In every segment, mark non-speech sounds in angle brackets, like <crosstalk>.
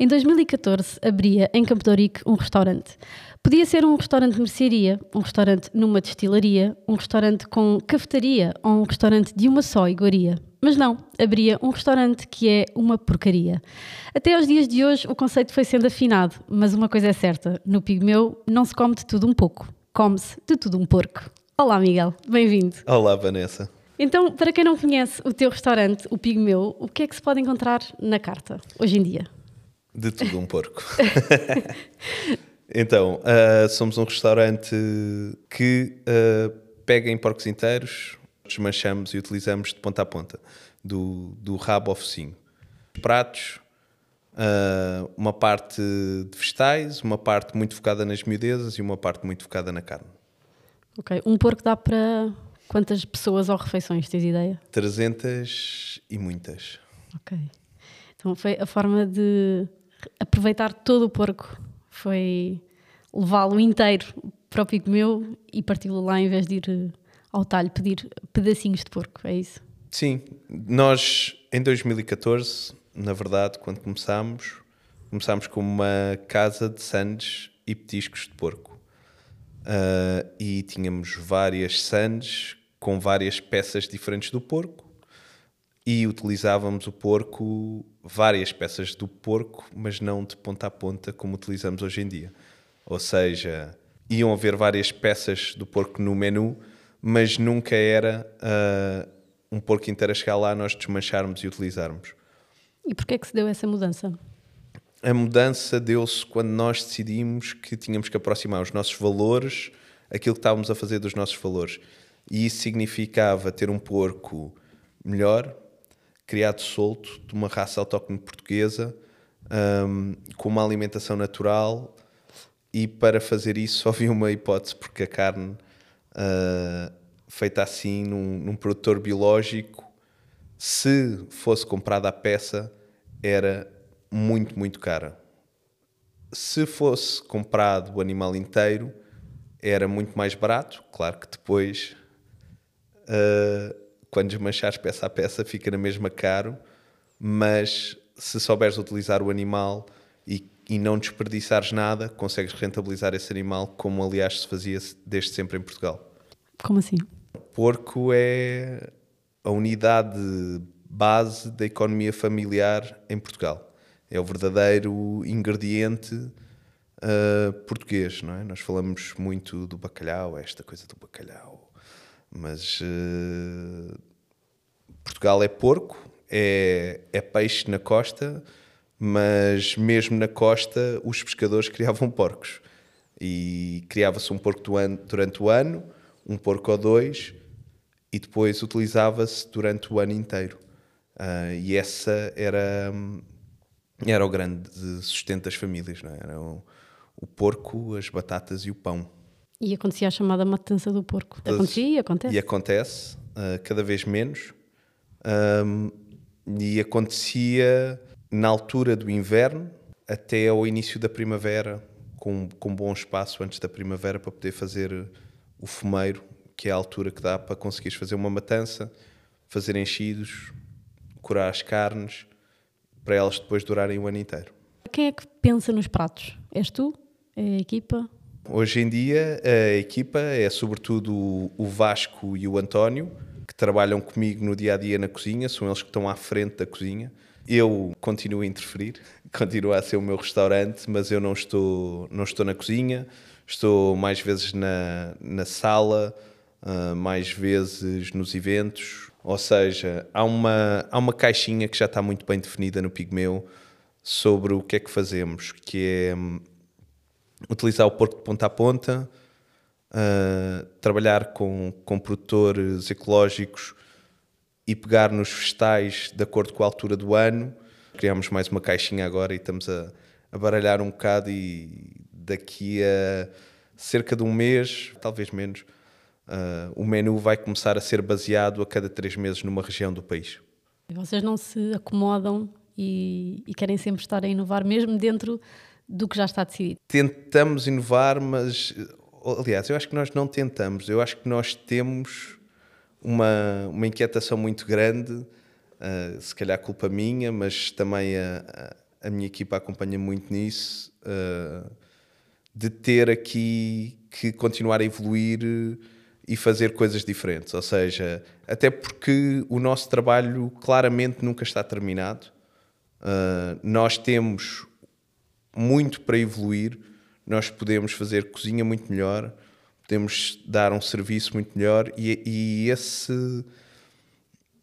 Em 2014 abria em Campo de Ourique um restaurante. Podia ser um restaurante de mercearia, um restaurante numa destilaria, um restaurante com cafetaria ou um restaurante de uma só iguaria. Mas não, abria um restaurante que é uma porcaria. Até aos dias de hoje o conceito foi sendo afinado, mas uma coisa é certa: no Pigmeu não se come de tudo um pouco, come-se de tudo um porco. Olá, Miguel, bem-vindo. Olá, Vanessa. Então, para quem não conhece o teu restaurante, o Pigmeu, o que é que se pode encontrar na carta hoje em dia? De tudo um porco. <laughs> então, uh, somos um restaurante que uh, pega em porcos inteiros, desmanchamos e utilizamos de ponta a ponta, do, do rabo ao focinho. Pratos, uh, uma parte de vegetais, uma parte muito focada nas miudezas e uma parte muito focada na carne. Ok, um porco dá para quantas pessoas ou refeições, tens ideia? 300 e muitas. Ok. Então foi a forma de aproveitar todo o porco foi levá-lo inteiro para o pico meu e parti-lo lá em vez de ir eh, ao talho pedir pedacinhos de porco, é isso? Sim, nós em 2014, na verdade, quando começámos, começámos com uma casa de sandes e petiscos de porco. Uh, e tínhamos várias sandes com várias peças diferentes do porco e utilizávamos o porco, várias peças do porco, mas não de ponta a ponta como utilizamos hoje em dia. Ou seja, iam haver várias peças do porco no menu, mas nunca era uh, um porco inteiro a chegar lá, nós desmancharmos e utilizarmos. E porquê é que se deu essa mudança? A mudança deu-se quando nós decidimos que tínhamos que aproximar os nossos valores, aquilo que estávamos a fazer dos nossos valores. E isso significava ter um porco melhor, criado solto, de uma raça autóctone portuguesa, um, com uma alimentação natural, e para fazer isso <laughs> só havia uma hipótese, porque a carne uh, feita assim num, num produtor biológico, se fosse comprada a peça, era muito, muito cara. Se fosse comprado o animal inteiro, era muito mais barato. Claro que depois uh, quando desmanchares peça a peça fica na mesma caro, mas se souberes utilizar o animal e, e não desperdiçares nada, consegues rentabilizar esse animal, como aliás se fazia desde sempre em Portugal. Como assim? O porco é a unidade base da economia familiar em Portugal. É o verdadeiro ingrediente uh, português, não é? Nós falamos muito do bacalhau, esta coisa do bacalhau mas uh, Portugal é porco, é, é peixe na costa, mas mesmo na costa os pescadores <laughs> criavam porcos. E criava-se um porco durante o ano, um porco ou dois, e depois utilizava-se durante o ano inteiro. Uh, e essa era, era o grande sustento das famílias, não é? Era o, o porco, as batatas e o pão. E acontecia a chamada matança do porco. Acontecia e acontece. E acontece, uh, cada vez menos. Um, e acontecia na altura do inverno até ao início da primavera, com, com bom espaço antes da primavera para poder fazer o fumeiro, que é a altura que dá para conseguires fazer uma matança, fazer enchidos, curar as carnes, para elas depois durarem o ano inteiro. Quem é que pensa nos pratos? És tu? É a equipa? Hoje em dia a equipa é sobretudo o Vasco e o António, que trabalham comigo no dia a dia na cozinha, são eles que estão à frente da cozinha. Eu continuo a interferir, <laughs> continua a ser o meu restaurante, mas eu não estou, não estou na cozinha, estou mais vezes na, na sala, uh, mais vezes nos eventos. Ou seja, há uma, há uma caixinha que já está muito bem definida no Pigmeu sobre o que é que fazemos, que é utilizar o porco de ponta a ponta, uh, trabalhar com, com produtores ecológicos e pegar nos vegetais de acordo com a altura do ano. Criámos mais uma caixinha agora e estamos a, a baralhar um bocado e daqui a cerca de um mês, talvez menos, uh, o menu vai começar a ser baseado a cada três meses numa região do país. Vocês não se acomodam e, e querem sempre estar a inovar, mesmo dentro do que já está decidido? Tentamos inovar, mas aliás, eu acho que nós não tentamos, eu acho que nós temos uma, uma inquietação muito grande, uh, se calhar culpa minha, mas também a, a minha equipa acompanha muito nisso, uh, de ter aqui que continuar a evoluir e fazer coisas diferentes. Ou seja, até porque o nosso trabalho claramente nunca está terminado. Uh, nós temos muito para evoluir, nós podemos fazer cozinha muito melhor, podemos dar um serviço muito melhor e, e esse,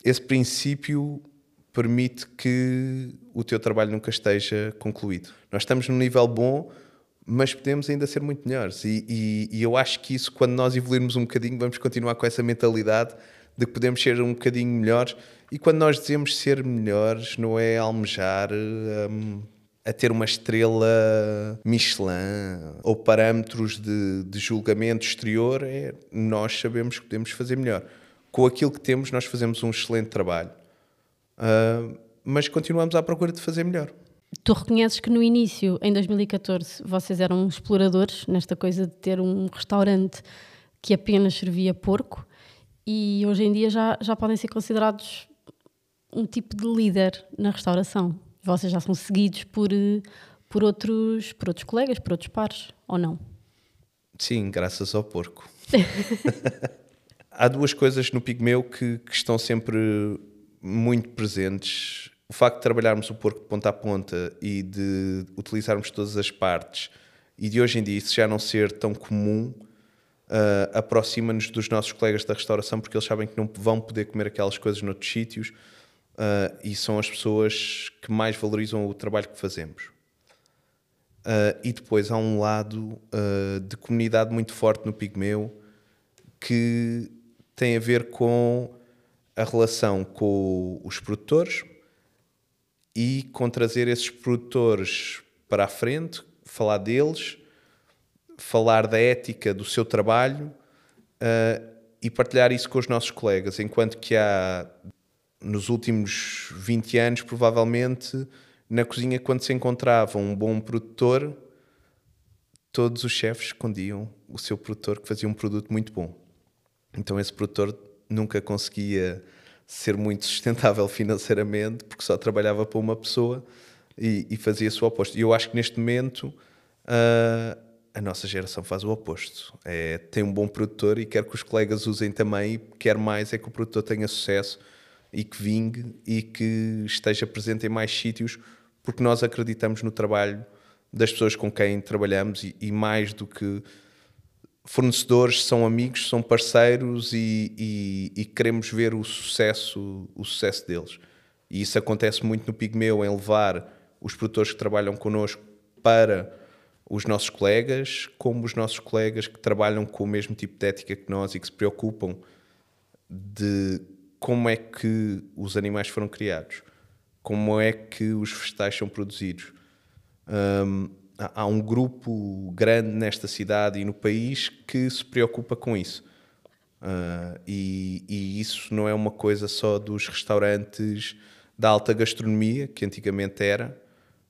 esse princípio permite que o teu trabalho nunca esteja concluído. Nós estamos num nível bom, mas podemos ainda ser muito melhores. E, e, e, eu acho que isso, quando nós evoluirmos um bocadinho, vamos continuar com essa mentalidade de que podemos ser um bocadinho melhores. E quando nós dizemos ser melhores, não é almejar um, a ter uma estrela Michelin ou parâmetros de, de julgamento exterior, é nós sabemos que podemos fazer melhor. Com aquilo que temos, nós fazemos um excelente trabalho Uh, mas continuamos à procura de fazer melhor. Tu reconheces que no início, em 2014, vocês eram exploradores nesta coisa de ter um restaurante que apenas servia porco e hoje em dia já, já podem ser considerados um tipo de líder na restauração. Vocês já são seguidos por, por, outros, por outros colegas, por outros pares, ou não? Sim, graças ao porco. <laughs> <laughs> Há duas coisas no Pigmeu que, que estão sempre muito presentes. O facto de trabalharmos o porco de ponta a ponta e de utilizarmos todas as partes e de hoje em dia isso já não ser tão comum, uh, aproxima-nos dos nossos colegas da restauração porque eles sabem que não vão poder comer aquelas coisas noutros sítios uh, e são as pessoas que mais valorizam o trabalho que fazemos. Uh, e depois há um lado de comunidade muito forte no Pigmeu que tem a ver com a relação com os produtores e com trazer esses produtores para a frente, falar deles, falar da ética do seu trabalho uh, e partilhar isso com os nossos colegas. Enquanto que há, nos últimos 20 anos, provavelmente, na cozinha, quando se encontrava um bom produtor, todos os chefes escondiam o seu produtor que fazia um produto muito bom. Então esse produtor nunca conseguia ser muito <laughs> sustentável financeiramente porque só trabalhava para uma pessoa e, e fazia-se o oposto. E eu acho que neste momento uh, a nossa geração faz o oposto. É, tem um bom produtor e quer que os colegas usem também, e quer mais é que o produtor tenha sucesso e que vingue e que esteja presente em mais sítios porque nós acreditamos no trabalho das pessoas com quem trabalhamos e, e mais do que fornecedores são amigos, são parceiros e, e, e, queremos ver o sucesso, o sucesso deles. E isso acontece muito no Pigmeu, em levar os produtores que trabalham connosco para os nossos colegas, como os nossos colegas que trabalham com o mesmo tipo de ética que nós e que se preocupam de como é que os animais foram criados, como é que os vegetais são produzidos. Um, há um grupo grande nesta cidade e no país que se preocupa com isso. Uh, e, e, isso não é uma coisa só dos restaurantes da alta gastronomia, que antigamente era,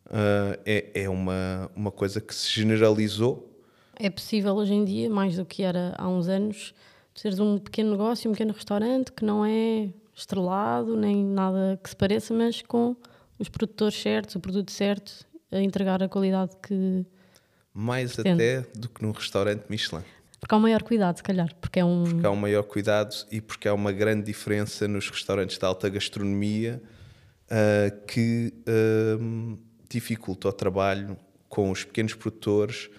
uh, é, é uma, uma coisa que se generalizou. É possível hoje em dia, mais do que era há uns anos, seres um pequeno negócio, um pequeno restaurante que não é estrelado nem nada que se pareça, mas com os produtores certos, o produto certo a entregar a qualidade que. Mais até do que num restaurante Michelin. Porque há um maior cuidado, se calhar. Porque, é um... porque há um maior cuidado e porque há uma grande diferença nos restaurantes de alta gastronomia uh, que uh, dificulta o trabalho com os pequenos produtores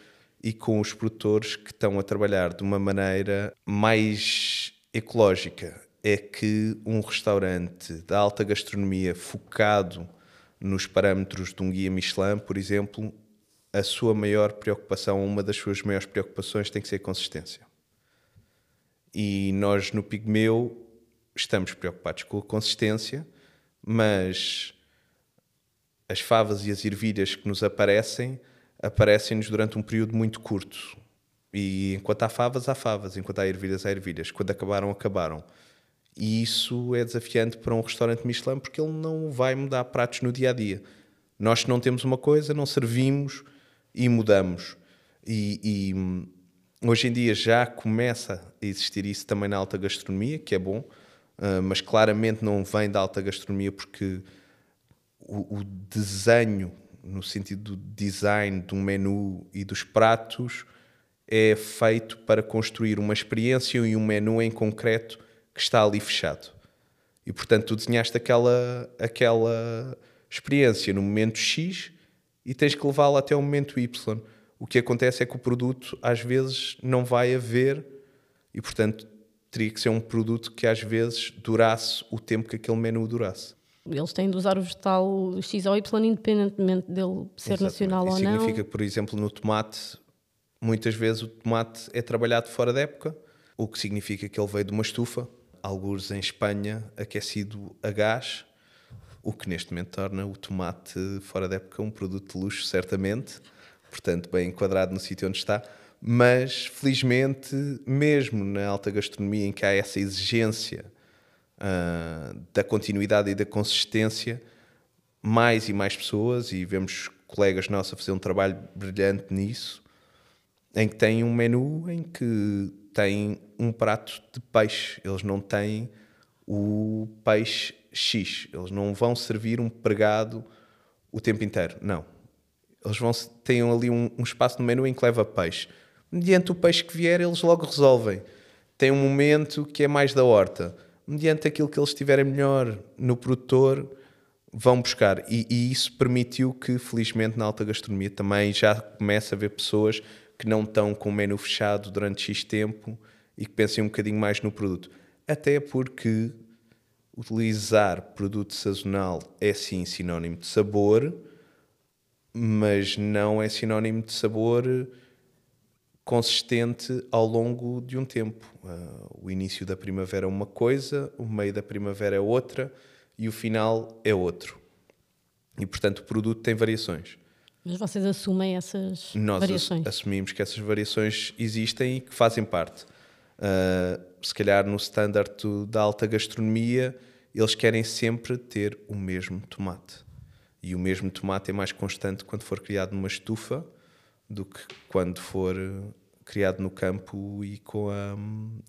e com os produtores que estão a trabalhar de uma maneira mais ecológica. É que um restaurante da alta gastronomia focado nos parâmetros de um guia Michelin, por exemplo, a sua maior preocupação, uma das suas maiores preocupações tem que ser a consistência. E nós no Pigmeu estamos preocupados com a consistência, mas as favas e as ervilhas que nos aparecem, aparecem-nos durante um período muito curto. E enquanto há favas, há favas, enquanto há ervilhas, há ervilhas. Quando acabaram, acabaram. E isso é desafiante para um restaurante Michelin porque ele não vai mudar pratos no dia a dia. Nós não temos uma coisa, não servimos e mudamos. E, e hum, hoje em dia já começa a existir isso também na alta gastronomia, que é bom, uh, mas claramente não vem da alta gastronomia porque o, o desenho no sentido do design de um menu e dos pratos, é feito para construir uma experiência e um menu em concreto que está ali fechado. E portanto, tu desenhaste aquela, aquela experiência no momento X e tens que levá-la até o momento Y. O que acontece é que o produto às vezes não vai haver e portanto teria que ser um produto que às vezes durasse o tempo que aquele menu durasse. Eles têm de usar o vegetal X ou Y independentemente dele ser Exatamente. nacional Isso ou não. significa que, por exemplo, no tomate, muitas vezes o tomate é trabalhado fora da época, o que significa que ele veio de uma estufa, alguns em Espanha, aquecido a gás, o que neste momento torna o tomate fora da época um produto de luxo, certamente, portanto, bem enquadrado no sítio onde está. Mas, felizmente, mesmo na alta gastronomia, em que há essa exigência ah, da continuidade e da consistência, mais e mais pessoas, e vemos colegas nossos a fazer um trabalho brilhante nisso, em que têm um menu em que tem um prato de peixe. Eles não têm o peixe X. Eles não vão servir um pregado o tempo inteiro. Não. Eles vão têm ali um, um espaço no menu em que leva peixe. Mediante o peixe que vier, eles logo resolvem. Tem um momento que é mais da horta. Mediante aquilo que eles tiverem melhor no produtor, vão buscar. E, e isso permitiu que, felizmente, na alta gastronomia também já começa a haver pessoas que não estão com o menu fechado durante X tempo e que pensem um bocadinho mais no produto. Até porque utilizar produto sazonal é sim sinónimo de sabor, mas não é sinónimo de sabor consistente ao longo de um tempo. Uh, o início da primavera é uma coisa, o meio da primavera é outra e o final é outro. E portanto o produto tem variações. Mas vocês assumem essas Nós variações? Nós assumimos que essas variações existem e que fazem parte. Uh, se calhar no standard da alta gastronomia, eles querem sempre ter o mesmo tomate. E o mesmo tomate é mais constante quando for criado numa estufa do que quando for criado no campo e com a,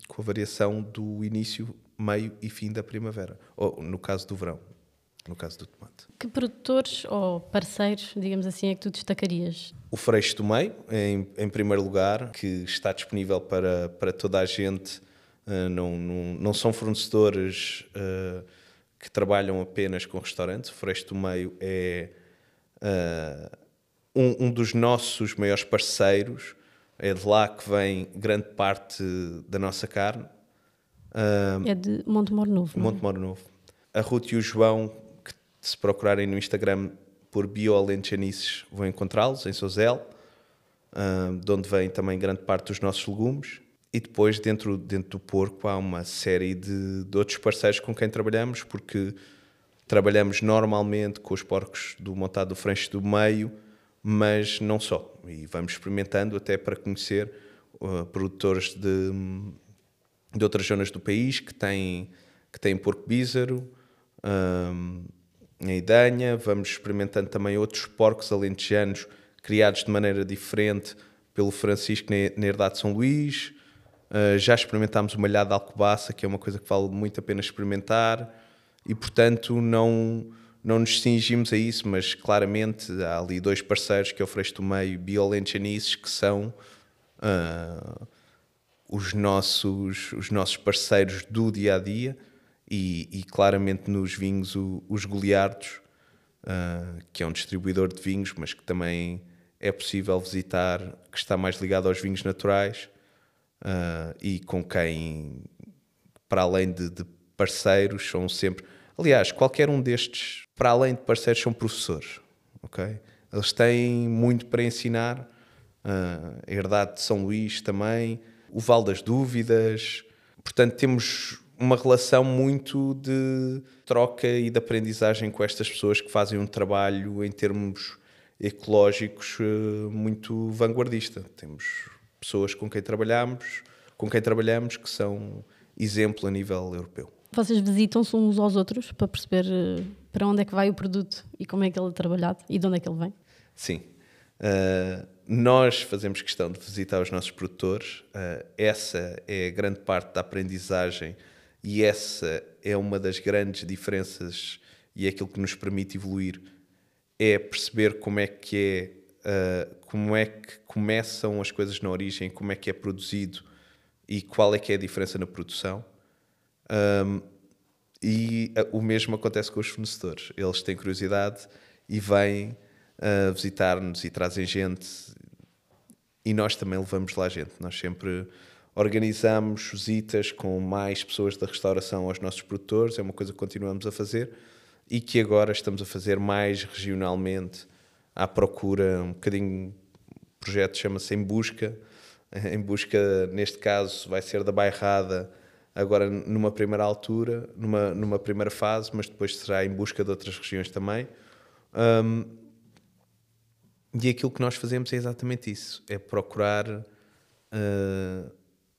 com a variação do início, meio e fim da primavera. Ou no caso do verão, no caso do tomate. Que produtores ou parceiros, digamos assim, é que tu destacarias? O Freixo do Meio, em, em primeiro lugar, que está disponível para, para toda a gente. Uh, não, não, não são fornecedores uh, que trabalham apenas com restaurantes. O Freixo do Meio é uh, um, um, dos nossos maiores parceiros. É de lá que vem grande parte da nossa carne. é de Montemor Novo. Montemor Novo. A Ruth e o João se procurarem no Instagram por Bioalentejanices, vão encontrá-los em Sozel, de onde vem também grande parte dos nossos legumes. E depois, dentro, dentro do porco, há uma série de, de outros parceiros com quem trabalhamos, porque trabalhamos normalmente com os porcos do montado do Freixo do Meio, mas não só. E vamos experimentando até para conhecer uh, produtores de, de outras zonas do país que têm, que têm porco bízaro, um, em Idanha, vamos experimentando também outros porcos alentejanos criados de maneira diferente pelo Francisco na Herdade de São Luís. Uh, já experimentámos o malhado de alcobaça, que é uma coisa que vale muito a pena experimentar, e portanto não, não nos cingimos a isso, mas claramente há ali dois parceiros que oferecem o meio Biolenchanices, que são uh, os, nossos, os nossos parceiros do dia a dia e, e claramente nos vinhos o, os Goliardos, uh, que é um distribuidor de vinhos, mas que também é possível visitar, que está mais ligado aos vinhos naturais uh, e com quem, para além de, de, parceiros, são sempre. Aliás, qualquer um destes, para além de parceiros, são professores. ok? Eles têm muito para ensinar. Uh, a Herdade de São Luís também, o Val das Dúvidas. Portanto, temos uma relação muito de troca e de aprendizagem com estas pessoas que fazem um trabalho em termos ecológicos eh, muito vanguardista. Temos pessoas com quem trabalhamos, com quem trabalhamos que são exemplo a nível europeu. Vocês visitam-se uns aos outros para perceber eh, para onde é que vai o produto e como é que ele é trabalhado e de onde é que ele vem? Sim. Uh, nós fazemos questão de visitar os nossos produtores. Uh, essa é a grande parte da aprendizagem e essa é uma das grandes diferenças e é aquilo que nos permite evoluir. é perceber como é que é uh, como é que começam as coisas na origem, como é que é produzido e qual é que é a diferença na produção. Um, e uh, o mesmo acontece com os fornecedores. Eles têm curiosidade e vêm uh, visitar-nos e trazem gente e nós também levamos lá gente. Nós sempre organizamos visitas com mais pessoas da restauração aos nossos produtores, é uma coisa que continuamos a fazer e que agora estamos a fazer mais regionalmente à procura, um bocadinho, o projeto chama-se Em Busca, <laughs> em busca, neste caso, vai ser da Bairrada, agora numa primeira altura, numa, numa primeira fase, mas depois será em busca de outras regiões também. Um, e aquilo que nós fazemos é exatamente isso: é procurar uh,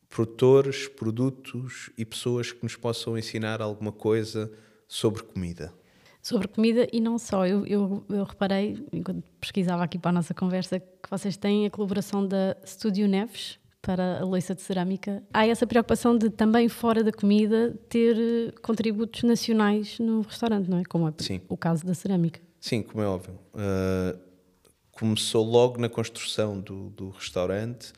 produtores, produtos e pessoas que nos possam ensinar alguma coisa sobre comida. Sobre comida e não só. Eu, eu, eu, reparei, enquanto pesquisava aqui para a nossa conversa, que vocês têm a colaboração da Estúdio Neves para a louça de cerâmica. Há essa preocupação de também fora da comida ter eh, contributos nacionais no restaurante, não é? Como é Sim. o caso da cerâmica. Sim, como é óbvio. Uh, começou logo na construção do, do restaurante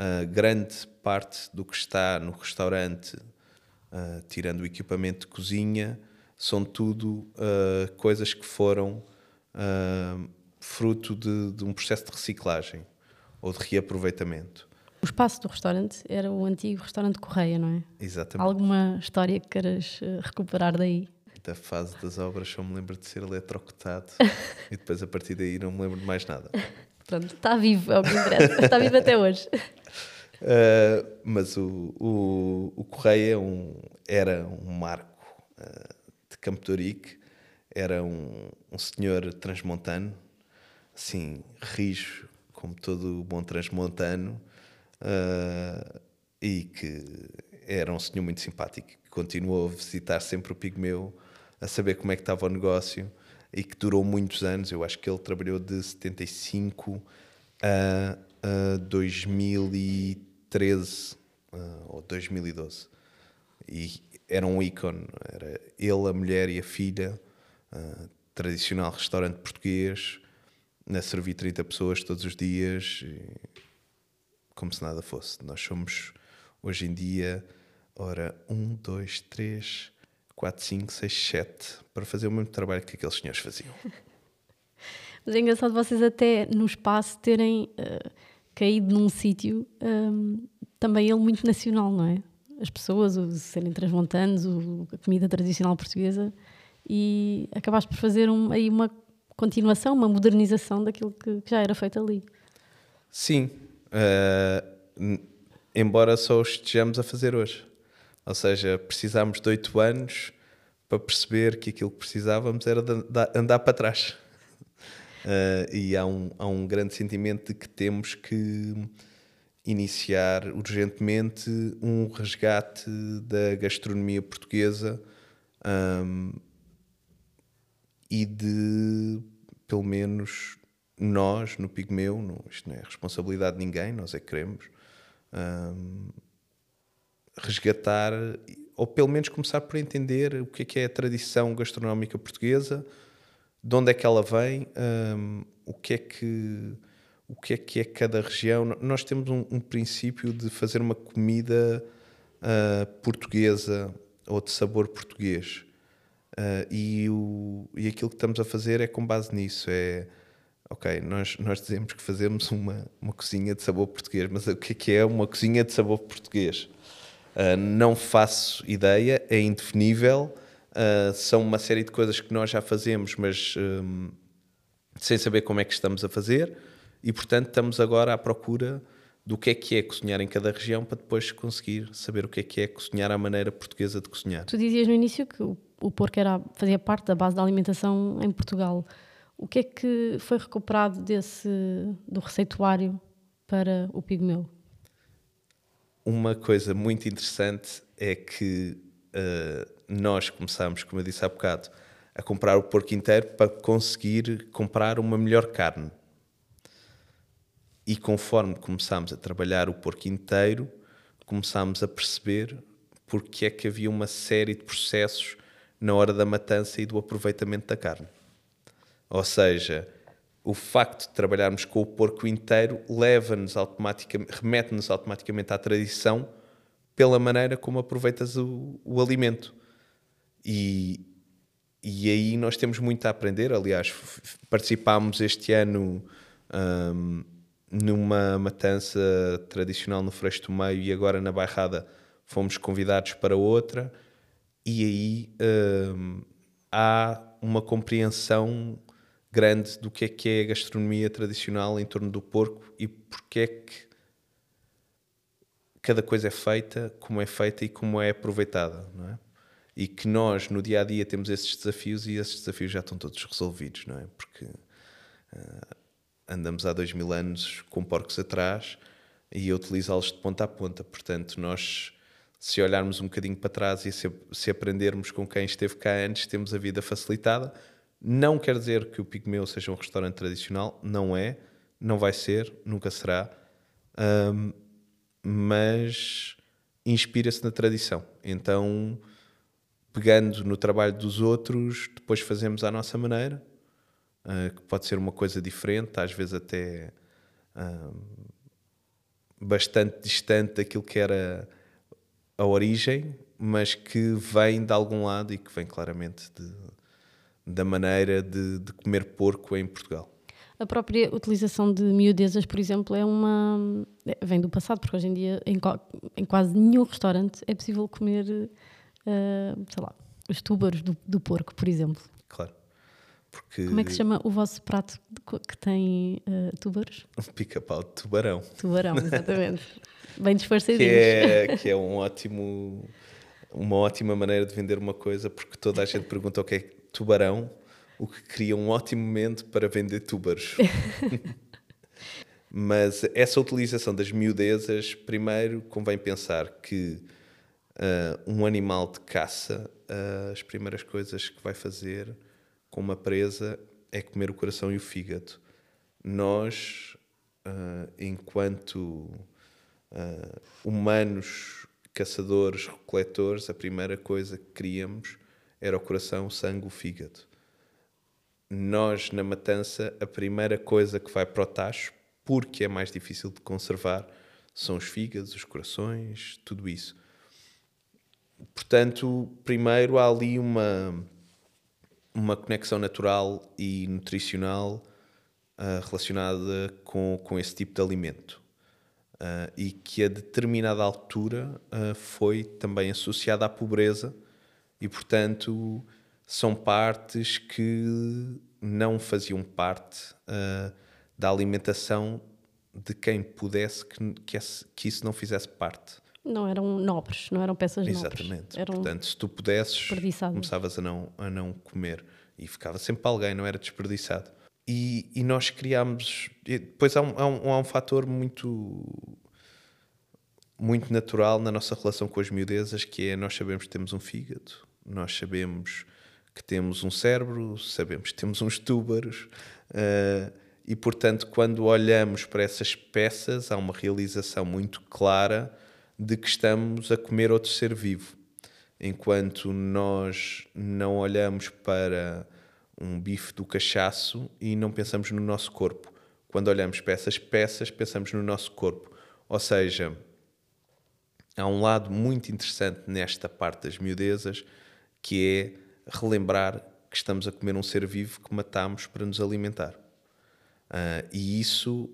Uh, grande parte do que está no restaurante, uh, tirando o equipamento de cozinha, são tudo coisas que foram fruto de, de, um processo de reciclagem ou de reaproveitamento. O espaço do restaurante era o antigo restaurante Correia, não é? Exatamente. Alguma história que queiras recuperar daí? Da fase das obras só me lembro de ser eletrocutado <laughs> e depois a partir daí não me lembro de mais nada. Pronto, está vivo, é o que interessa. está vivo até hoje. Uh, <laughs> mas o, o, o Correia é um, era um marco uh, de Campo de Ourique, era um, um senhor transmontano, assim, rijo, como todo bom transmontano, uh, e que era um senhor muito simpático, que continuou a visitar sempre o Pigmeu, a saber como é que estava o negócio, e que durou muitos anos. Eu acho que ele trabalhou de 75 a, a 2013 uh, ou 2012. E era um ícone. Era ele, a mulher e a filha. Uh, tradicional restaurante português. A servir 30 pessoas todos os dias. Como se nada fosse. Nós somos, hoje em dia, ora, um, dois, três 4, 5, 6, 7 para fazer o mesmo trabalho que aqueles senhores faziam. <laughs> Mas é engraçado vocês até no espaço terem uh, caído num sítio um, também ele muito nacional, não é? As pessoas, os serem transmontanos, o, a comida tradicional portuguesa e acabaste por fazer um, aí uma continuação, uma modernização daquilo que, que já era feito ali. Sim, uh, embora só o estejamos a fazer hoje. Ou seja, precisámos de oito anos para perceber que aquilo que precisávamos era andar para trás. Uh, e há um, há um grande sentimento de que temos que iniciar urgentemente um resgate da gastronomia portuguesa um, e de, pelo menos, nós no Pigmeu, não, isto não é responsabilidade de ninguém, nós é que queremos. Resgatar, ou pelo menos começar por entender o que é, que é a tradição gastronómica portuguesa, de onde é que ela vem, o que é que o que é que é cada região. Nós temos um, um princípio de fazer uma comida uh, portuguesa ou de sabor português. Uh, e, o, e aquilo que estamos a fazer é com base nisso. É, ok, nós, nós dizemos que fazemos uma, uma cozinha de sabor português, mas o que é que é uma cozinha de sabor português? Uh, não faço ideia, é indefinível. Uh, são uma série de coisas que nós já fazemos, mas um, sem saber como é que estamos a fazer, e portanto estamos agora à procura do que é que é cozinhar em cada região para depois conseguir saber o que é que é cozinhar à maneira portuguesa de cozinhar. Tu dizias no início que o, o porco era, fazia parte da base da alimentação em Portugal. O que é que foi recuperado desse do receituário para o pigmeu? uma coisa muito interessante é que uh, nós começámos, como eu disse há bocado, a comprar o porco inteiro para conseguir comprar uma melhor carne. E conforme começámos a trabalhar o porco inteiro, começámos a perceber porque é que havia uma série de processos na hora da matança e do aproveitamento da carne. Ou seja, o facto de trabalharmos com o porco inteiro leva-nos automaticamente, remete-nos automaticamente à tradição pela maneira como aproveitas o, o alimento. E, e aí nós temos muito a aprender. Aliás, participámos este ano um, numa matança tradicional no Freixo Meio e agora na Bairrada fomos convidados para outra. E aí um, há uma compreensão grande do que é que é a gastronomia tradicional em torno do porco e porque é que cada coisa é feita, como é feita e como é aproveitada, não é? E que nós no dia a dia temos esses desafios e esses desafios já estão todos resolvidos, não é? Porque uh, andamos há dois mil anos com porcos atrás e a utilizá-los de ponta a ponta. Portanto, nós, se olharmos um bocadinho para trás e se, se aprendermos com quem esteve cá antes, temos a vida facilitada não quer dizer que o Pigmeu seja um restaurante tradicional, não é, não vai ser, nunca será, um, mas inspira-se na tradição. Então, pegando no trabalho dos outros, depois fazemos à nossa maneira, uh, que pode ser uma coisa diferente, às vezes até um, bastante distante daquilo que era a origem, mas que vem de algum lado e que vem claramente de, da maneira de, de comer porco em Portugal. A própria utilização de miudezas, por exemplo, é uma. Vem do passado, porque hoje em dia em, em quase nenhum restaurante é possível comer, uh, sei lá, os túbaros do, do, porco, por exemplo. Claro. Porque... Como é que se chama o vosso prato que tem uh, túbaros? <laughs> Pica-pau de tubarão. Tubarão, exatamente. <laughs> Bem disfarçadinhos. Que é, <laughs> que é um ótimo, uma ótima maneira de vender uma coisa, porque toda a gente pergunta o que é tubarão, o que cria um ótimo momento para vender túbaros. <laughs> Mas essa utilização das miudezas, primeiro convém pensar que uh, um animal de caça, uh, as primeiras coisas que vai fazer com uma presa é comer o coração e o fígado. Nós, uh, enquanto humanos, caçadores, recoletores, a primeira coisa que queríamos era o coração, o sangue, o fígado. Nós, na matança, a primeira coisa que vai para o tacho, porque é mais difícil de conservar, são os fígados, os corações, tudo isso. Portanto, primeiro há ali uma, uma conexão natural e nutricional uh, relacionada com, com esse tipo de alimento. Uh, e que a determinada altura uh, foi também associada à pobreza e, portanto, são partes que não faziam parte uh, da alimentação de quem pudesse que, que, esse, que, isso não fizesse parte. Não eram nobres, não eram peças Exatamente. nobres. Exatamente. Portanto, se tu pudesses, começavas a não, a não comer. E ficava sempre alguém, não era desperdiçado. E, e nós criámos. Depois há um, há um, há um fator muito muito natural na nossa relação com as miudezas, que é nós sabemos que temos um fígado, nós sabemos que temos um cérebro, sabemos que temos uns túbaros, uh, e portanto, quando olhamos para essas peças, há uma realização muito clara de que estamos a comer outro ser vivo. Enquanto nós não olhamos para um bife do cachaço e não pensamos no nosso corpo. Quando olhamos para essas peças, pensamos no nosso corpo. Ou seja, há um lado muito interessante nesta parte das miudezas que é relembrar que estamos a comer um ser vivo que matamos para nos alimentar. Uh, e isso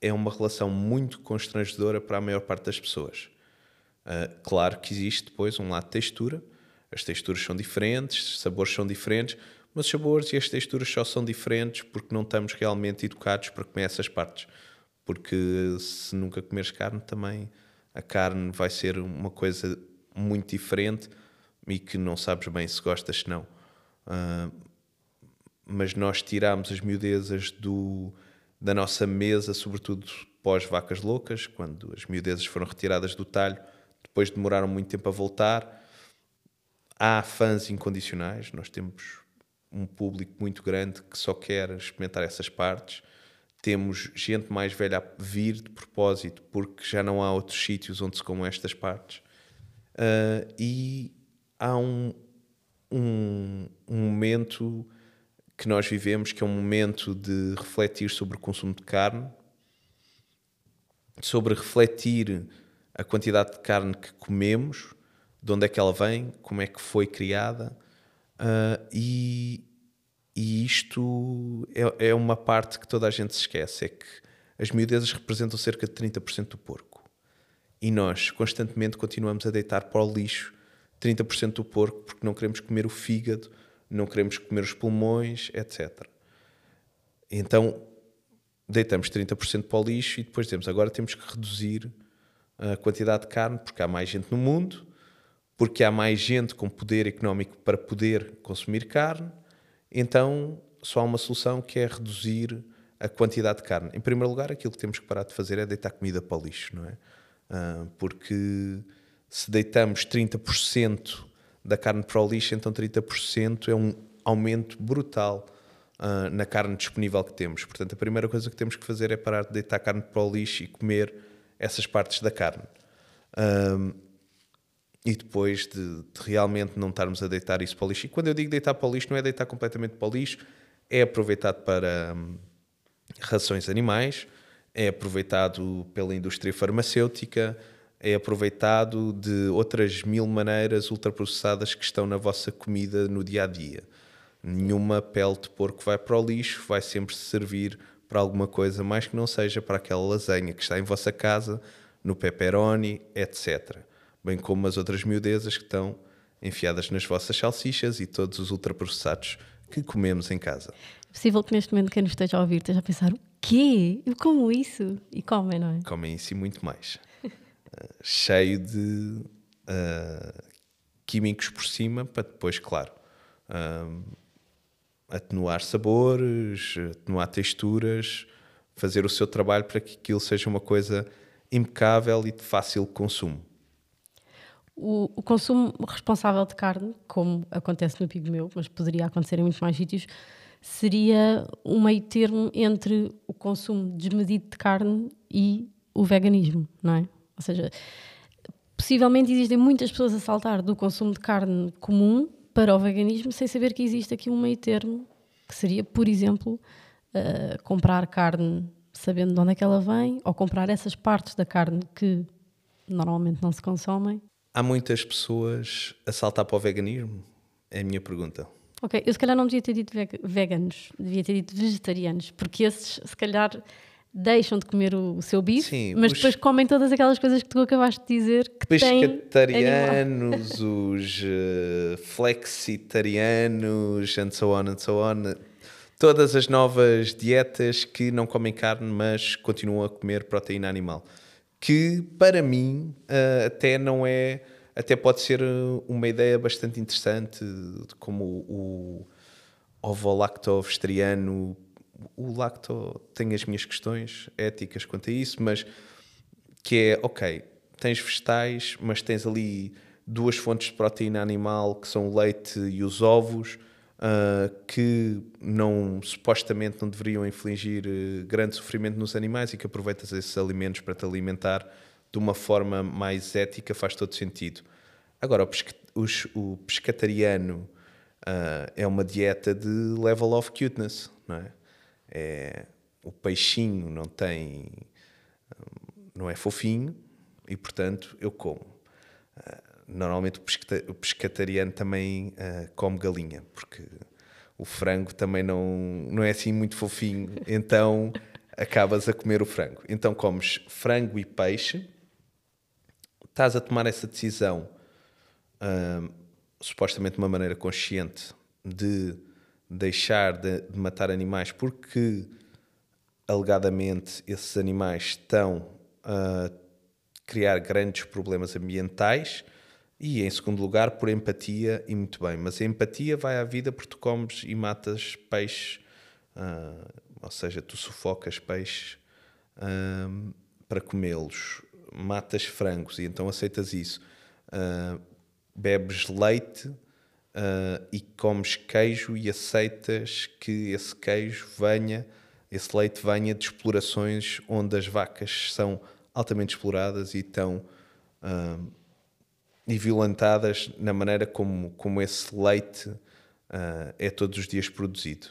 é uma relação muito constrangedora para a maior parte das pessoas. Uh, claro que existe depois um lado de textura, as texturas são diferentes, os sabores são diferentes, mas os sabores e as texturas só são diferentes porque não estamos realmente educados para comer essas partes. Porque se nunca comeres carne, também a carne vai ser uma coisa muito diferente e que não sabes bem se gostas, se não. Uh, mas nós tirámos as miudezas do, da nossa mesa, sobretudo pós-vacas loucas, quando as miudezas foram retiradas do talho, depois demoraram muito tempo a voltar. Há fãs incondicionais, nós temos um público muito grande que só quer experimentar essas partes. Temos gente mais velha a vir de propósito, porque já não há outros sítios onde se comem estas partes. Uh, e há um, um, um momento que nós vivemos, que é um momento de refletir sobre o consumo de carne, sobre refletir a quantidade de carne que comemos, de onde é que ela vem, como é que foi criada, uh, e, e, isto é, é, uma parte que toda a gente se esquece, é que as miudezas representam cerca de 30% do porco. E nós constantemente continuamos a deitar para o lixo 30% do porco porque não queremos comer o fígado, não queremos comer os pulmões, etc. Então deitamos 30% para o lixo e depois dizemos agora temos que reduzir a quantidade de carne porque há mais gente no mundo, porque há mais gente com poder económico para poder consumir carne, então só há uma solução que é reduzir a quantidade de carne. Em primeiro lugar, aquilo que temos que parar de fazer é deitar comida para o lixo, não é? Ah, porque se deitamos 30% da carne para o lixo, então 30% é um aumento brutal uh, na carne disponível que temos. Portanto, a primeira coisa que temos que fazer é parar de deitar carne para o lixo e comer essas partes da carne. Um, e depois de, de, realmente não estarmos a deitar isso para o lixo. E quando eu digo deitar para o lixo, não é deitar completamente para o lixo, é aproveitado para um, rações animais, é aproveitado pela indústria farmacêutica, é aproveitado de outras mil maneiras ultraprocessadas que estão na vossa comida no dia a dia. Nenhuma pele de porco vai para o lixo, vai sempre servir para alguma coisa mais que não seja para aquela lasanha que está em vossa casa, no pepperoni, etc. Bem como as outras miudezas que estão enfiadas nas vossas salsichas e todos os ultraprocessados que comemos em casa. É possível que neste momento quem nos esteja a ouvir esteja a pensar: o quê? Eu como isso? E comem, não é? Comem isso e muito mais. Cheio de uh, químicos por cima para depois, claro. Uh, atenuar sabores, atenuar texturas, fazer o seu trabalho para que aquilo seja uma coisa impecável e de fácil consumo. O, o, consumo responsável de carne, como acontece no Pigmeu, mas poderia acontecer em muitos mais sítios, seria um meio termo entre o consumo desmedido de carne e o veganismo, não é? Ou seja, possivelmente existem muitas pessoas a saltar do consumo de carne comum para o veganismo sem saber que existe aqui um meio termo que seria, por exemplo, uh, comprar carne sabendo de onde é que ela vem ou comprar essas partes da carne que normalmente não se consomem. Há muitas pessoas a saltar para o veganismo? É a minha pergunta. Ok, eu se calhar não devia ter dito veganos, devia ter dito vegetarianos, porque esses se calhar deixam de comer o, o seu bife, Sim, mas os... depois comem todas aquelas coisas que tu acabaste de dizer que Pescatarianos, <laughs> os uh, flexitarianos, and so on and so on. Todas as novas dietas que não comem carne, mas continuam a comer proteína animal. Que para mim uh, até não é. Até pode ser eh, uma ideia bastante interessante, como o, o ovo-lacto-vegetariano o lacto tem as minhas questões éticas quanto a isso, mas que é, ok, tens vegetais, mas tens ali duas fontes de proteína animal que são o leite e os ovos, uh, que não supostamente não deveriam infligir uh, grande sofrimento nos animais e que aproveitas esses alimentos para te alimentar de uma forma mais ética, faz todo sentido. Agora, o, pesca os, o pescatariano uh, é uma dieta de level of cuteness, não é? É, o peixinho não tem, não é fofinho e portanto eu como. Uh, normalmente o, pescatariano também uh, come galinha, porque o frango também não, não é assim muito fofinho, então acabas a comer o frango. Então comes frango e peixe, estás a tomar essa decisão, uh, supostamente de uma maneira consciente, de deixar de, de matar animais porque alegadamente esses animais estão a criar grandes problemas ambientais e em segundo lugar por empatia e muito bem, mas a empatia vai à vida porque tu comes e matas peixes, uh, ou seja, tu sufocas peixes uh, para comê-los, matas frangos e então aceitas isso, uh, bebes leite uh, e comes queijo e aceitas que esse queijo venha, esse leite venha de explorações onde as vacas são altamente exploradas e estão uh, e violentadas na maneira como, como esse leite uh, é todos os dias produzido.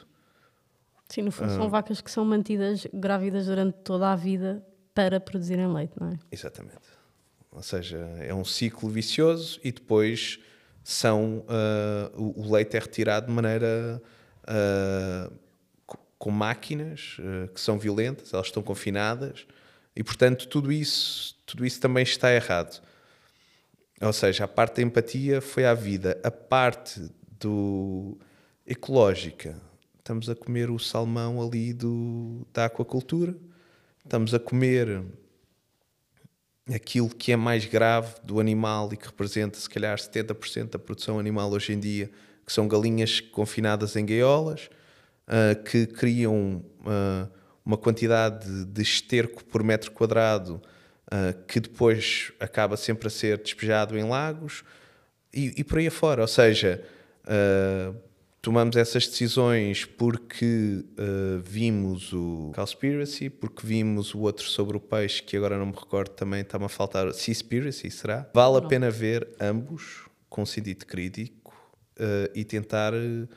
Sim, no fundo, são vacas que são mantidas grávidas durante toda a vida para produzirem leite, não é? Exatamente. Ou seja, é um ciclo vicioso e depois são uh, o, o, leite é retirado de maneira uh, com máquinas uh, que são violentas, elas estão confinadas e portanto tudo isso, tudo isso também está errado. Ou seja, a parte da empatia foi à vida, a parte do ecológica. Estamos a comer o salmão ali do, da aquacultura, estamos a comer aquilo que é mais grave do animal e que representa se calhar 70% da produção animal hoje em dia, que são galinhas confinadas em gaiolas, uh, que criam uh, uma quantidade de esterco por metro quadrado uh, que depois acaba sempre a ser despejado em lagos e, e por aí afora. Ou seja, tomamos essas decisões porque uh, vimos o Cowspiracy, porque vimos o outro sobre o peixe, que agora não me recordo também, está-me a faltar, Seaspiracy, será? Vale a pena ver ambos com sentido crítico uh, e tentar eh,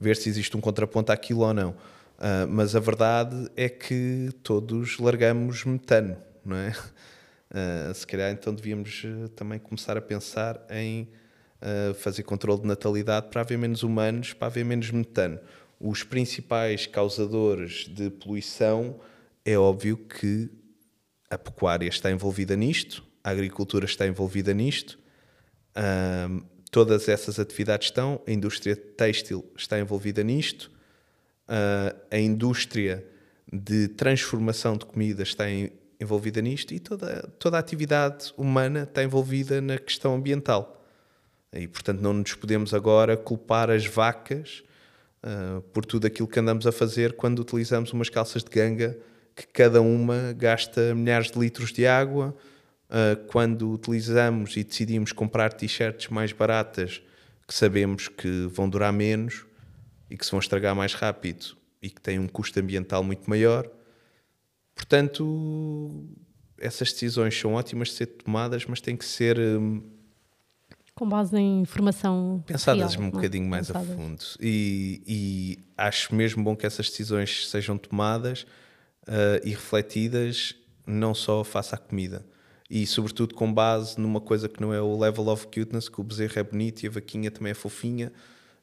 ver se existe um contraponto àquilo ou não. Uh, mas a verdade é que todos largamos metano, não é? <laughs> se calhar então devíamos também começar a pensar em fazer controle de natalidade para haver menos humanos, para haver menos metano. Os principais causadores de poluição é óbvio que a pecuária está envolvida nisto, a agricultura está envolvida nisto, todas essas atividades estão, a indústria têxtil está envolvida nisto, uh, a indústria de transformação de comida está em, envolvida nisto e toda, toda a atividade humana está envolvida na questão ambiental. E, portanto, não nos podemos agora culpar as vacas uh, por tudo aquilo que andamos a fazer quando utilizamos umas calças de ganga que cada uma gasta milhares de litros de água. Uh, quando utilizamos e decidimos comprar t-shirts mais baratas que sabemos que vão durar menos e que se vão estragar mais rápido e que têm um custo ambiental muito maior. Portanto, essas decisões são ótimas de ser tomadas, mas têm que ser hum, com base em informação pensadas real, um é? bocadinho mais pensadas. a fundo e, e, acho mesmo bom que essas decisões sejam tomadas uh, e refletidas não só face à comida e sobretudo com base numa coisa que não é o level of cuteness que o bezerro é bonito e a vaquinha também é fofinha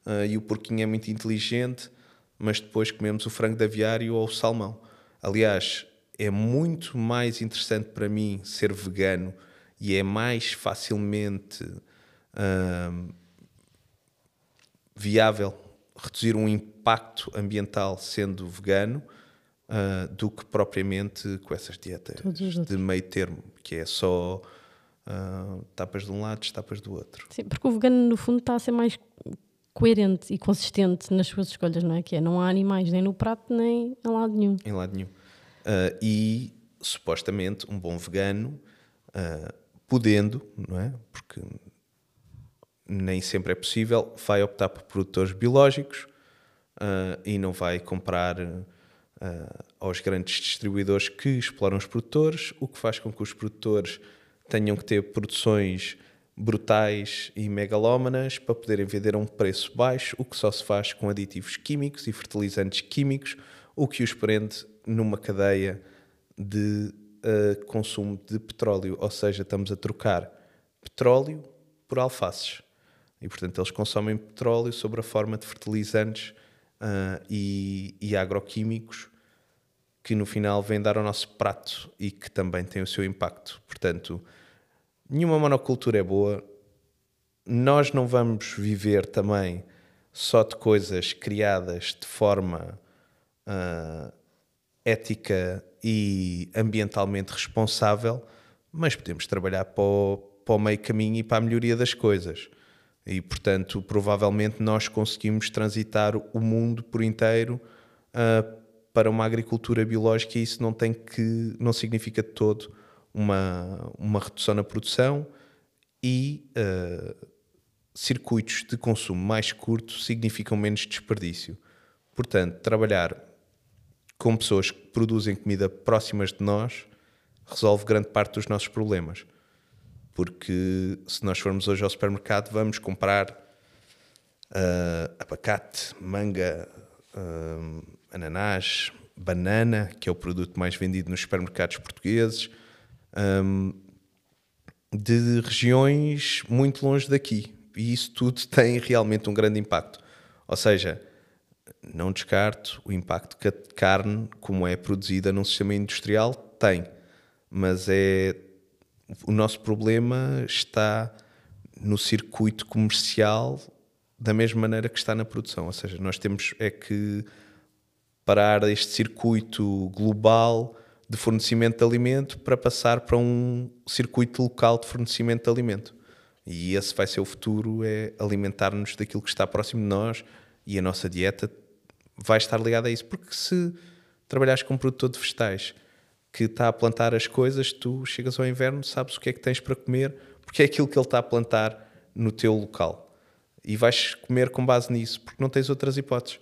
uh, e o porquinho é muito inteligente mas depois comemos o frango de aviário ou o salmão aliás é muito mais interessante para mim ser vegano e é mais facilmente viável reduzir um impacto ambiental sendo vegano uh, do que propriamente com essas dietas de meio termo, que é só uh, tapas de um lado, tapas do outro. Sim, porque o vegano no fundo está a ser mais coerente e consistente nas suas escolhas, não é? Que é, não há animais nem no prato nem em lado nenhum. Em lado nenhum. Uh, e supostamente um bom vegano, podendo, não é? Porque nem sempre é possível, vai optar por produtores biológicos uh, e não vai comprar uh, aos grandes distribuidores que exploram os produtores, o que faz com que os produtores tenham que ter produções brutais e megalómanas para poderem vender a um preço baixo, o que só se faz com aditivos químicos e fertilizantes químicos, o que os prende numa cadeia de uh, consumo de petróleo, ou seja, estamos a trocar petróleo por alfaces. E, portanto, eles consomem petróleo sob a forma de fertilizantes uh, e, e agroquímicos que no final vêm dar ao nosso prato e que também têm o seu impacto. Portanto, nenhuma monocultura é boa. Nós não vamos viver também só de coisas criadas de forma uh, ética e ambientalmente responsável, mas podemos trabalhar para o, para o meio caminho e para a melhoria das coisas. E, portanto, provavelmente nós conseguimos transitar o mundo por inteiro uh, para uma agricultura biológica e isso não tem que não significa de todo uma, uma redução na produção e uh, circuitos de consumo mais curtos significam menos desperdício. Portanto, trabalhar com pessoas que produzem comida próximas de nós resolve grande parte dos nossos problemas porque se nós formos hoje ao supermercado, vamos comprar uh, abacate, manga, hum, ananás, banana, que é o produto mais vendido nos supermercados portugueses, hum, de regiões muito longe daqui. E isso tudo <laughs> tem realmente um grande impacto. Ou seja, não descarto o impacto que a carne, como é produzida num sistema industrial, tem. Mas é o nosso problema está no circuito comercial da mesma maneira que está na produção. Ou seja, nós temos é que parar este circuito global de fornecimento de alimento para passar para um circuito local de fornecimento de alimento. E esse vai ser o futuro, é alimentar-nos daquilo que está próximo de nós e a nossa dieta vai estar ligada a isso. Porque se trabalhares com um produtor de vegetais que está a plantar as coisas, tu chegas ao inverno, sabes o que é que tens para comer, porque é aquilo que ele está a plantar no teu local. E vais comer com base nisso, porque não tens outras hipóteses.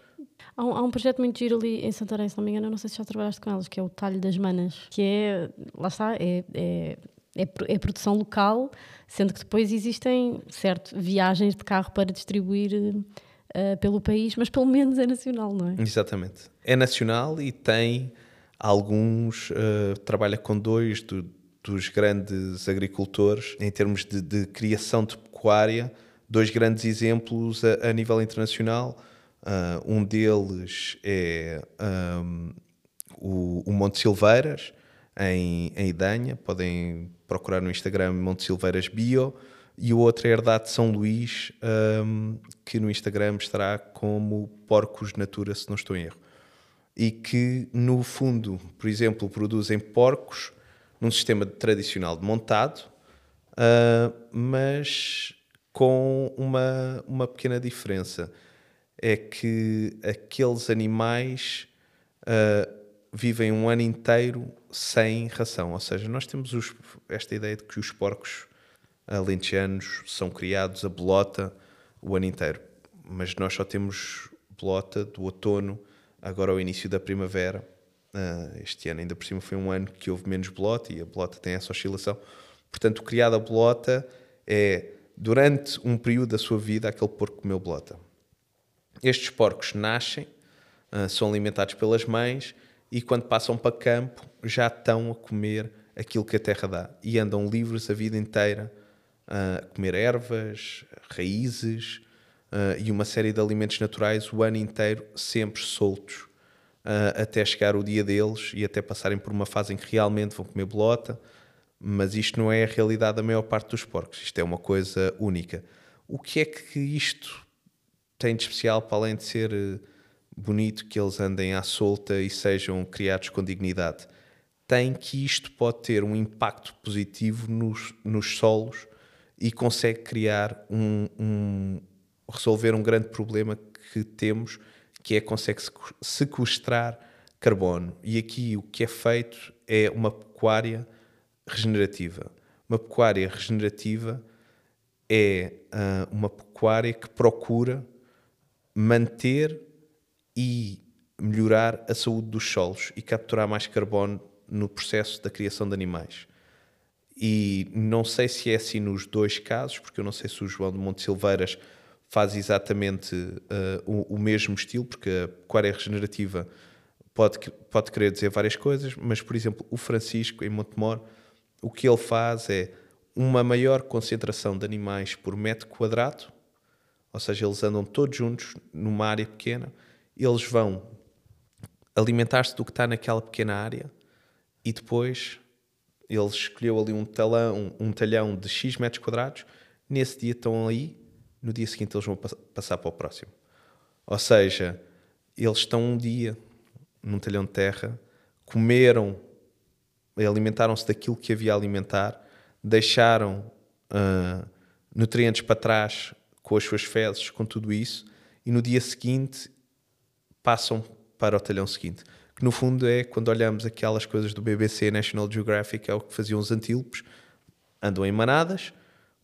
Há um, há um, projeto muito giro ali em Santarém, se não me engano, não sei se já trabalhaste com elas, que é o Talho das Manas, que é, lá está, é, é, é, é produção local, sendo que depois existem, certo, viagens de carro para distribuir uh, pelo país, mas pelo menos é nacional, não é? Exatamente. É nacional e tem alguns, uh, trabalha com dois do, dos grandes agricultores em termos de, de criação de pecuária, dois grandes exemplos a, a nível internacional Uh, um deles é um, o, o, Monte Silveiras, em, em Idanha. Podem procurar no Instagram Monte Silveiras Bio. E o outro é Herdade de São Luís, um, que no Instagram estará como Porcos Natura, se não estou em erro. E que, no fundo, por exemplo, produzem porcos num sistema tradicional de montado, uh, mas com uma, uma pequena diferença é que aqueles animais uh, vivem um ano inteiro sem ração. Ou seja, nós temos os, esta ideia de que os porcos alentejanos são criados a bolota o ano inteiro. Mas nós só temos bolota do outono agora ao início da primavera. Uh, este ano, ainda por cima, foi um ano que houve menos bolota e a bolota tem essa oscilação. Portanto, o criado a bolota é, durante um período da sua vida, aquele porco comeu bolota. Estes porcos nascem, uh, são alimentados pelas mães e quando passam para campo já estão a comer aquilo que a terra dá e andam livres a vida inteira uh, a comer ervas, raízes uh, e uma série de alimentos naturais o ano inteiro, sempre soltos, até chegar o dia deles e até passarem por uma fase em que realmente vão comer bolota. Mas isto não é a realidade da maior parte dos porcos, isto é uma coisa única. O que é que isto tem de especial, para além de ser eh, bonito que eles andem à solta e sejam criados com dignidade, tem que isto pode ter um impacto positivo nos, nos solos e consegue criar um, um resolver um grande problema que temos, que é consegue sequestrar carbono. E aqui o que é feito é uma pecuária regenerativa. Uma pecuária regenerativa é uh, uma pecuária que procura manter e melhorar a saúde dos solos e capturar mais carbono no processo da criação de animais. E não sei se é assim nos dois casos, porque eu não sei se o João de Monte Silveiras faz exatamente uh, o, o, mesmo estilo, porque a pecuária regenerativa pode, pode querer dizer várias coisas, mas, por exemplo, o Francisco, em Montemor, o que ele faz é uma maior concentração de animais por metro quadrado ou seja, eles andam todos juntos numa área pequena, eles vão alimentar-se do que está naquela pequena área e depois eles escolheu ali um talão, um talhão de X metros quadrados, nesse dia estão aí, no dia seguinte eles vão passar para o próximo. Ou seja, eles estão um dia num talhão de terra, comeram, alimentaram-se daquilo que havia a alimentar, deixaram uh, nutrientes para trás com as suas fezes, com tudo isso, e no dia seguinte passam para o talhão seguinte. Que no fundo é quando olhamos aquelas coisas do BBC National Geographic, é o que faziam os antílopes, andam em manadas,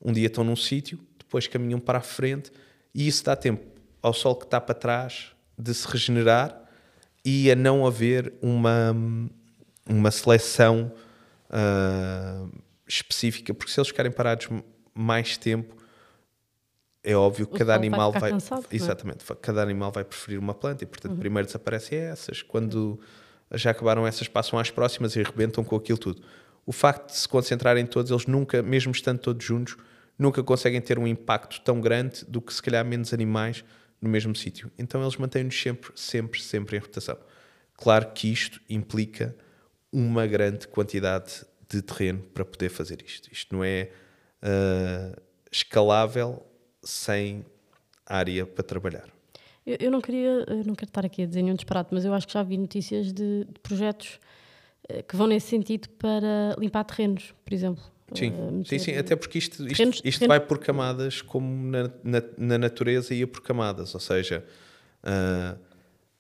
um dia estão num sítio, depois caminham para a frente, e isso dá tempo ao sol que está para trás de se regenerar e a não haver uma, uma seleção uh, específica, porque se eles ficarem parados mais tempo, é óbvio que O cada animal vai, cansado, é? exatamente, fa- cada animal vai preferir uma planta e portanto Uhum. primeiro desaparecem essas, quando já acabaram essas passam às próximas e arrebentam com aquilo tudo. O facto de se concentrarem todos, eles nunca, mesmo estando todos juntos, nunca conseguem ter um impacto tão grande do que se calhar menos animais no mesmo sítio. Então eles mantêm-nos sempre, sempre, sempre em rotação. Claro que isto implica uma grande quantidade de terreno para poder fazer isto. Isto não é ah, escalável sem área para trabalhar. Eu, eu não queria, eu não quero estar aqui a dizer nenhum disparate, mas eu acho que já vi notícias de, de projetos eh, que vão nesse sentido para limpar terrenos, por exemplo. Sim, Eh, sim, sim, até porque isto, isto, terrenos- isto terrenos- vai por camadas, como na, na, na natureza ia por camadas, ou seja, ah,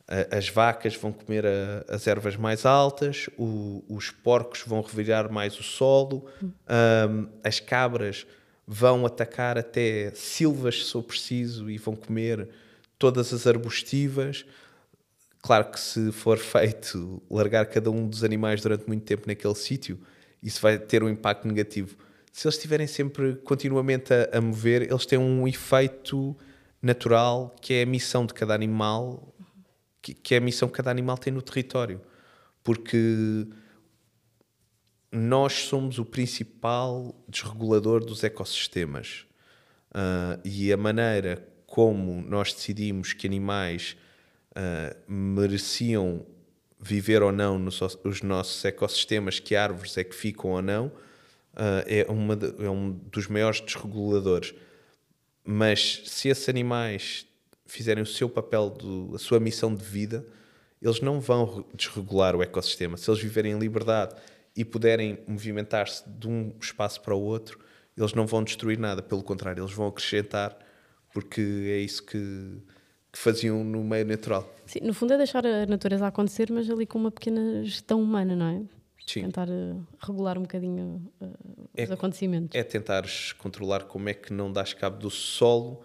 a- as vacas vão comer a- as ervas mais altas, o- os porcos vão revirar mais o solo, ah, as cabras vão atacar até silvas, se for preciso, e vão comer todas as arbustivas. Claro que se for <laughs> feito largar cada um dos animais durante muito tempo naquele sítio, isso vai ter um impacto negativo. Se eles estiverem sempre continuamente a, a mover, eles têm um efeito natural que é a missão de cada animal, que, que é a missão que cada animal tem no território. Porque nós somos o principal desregulador dos ecossistemas. Ah, e a maneira como nós decidimos que animais ah, mereciam viver ou não nos os- os nossos ecossistemas, que árvores é que ficam ou não, ah, é, uma de- é um dos maiores desreguladores. Mas se esses animais fizerem o seu papel, do, a sua missão de vida, eles não vão re- desregular o ecossistema. Se eles viverem em liberdade e puderem movimentar-se de um espaço para o outro, eles não vão destruir nada. Pelo contrário, eles vão acrescentar, porque é isso que, que faziam no meio natural. Sim, no fundo é deixar a natureza acontecer, mas ali com uma pequena gestão humana, não é? Sim. Tentar eh, regular um bocadinho os É- acontecimentos. É tentares controlar como é que não dás cabo do solo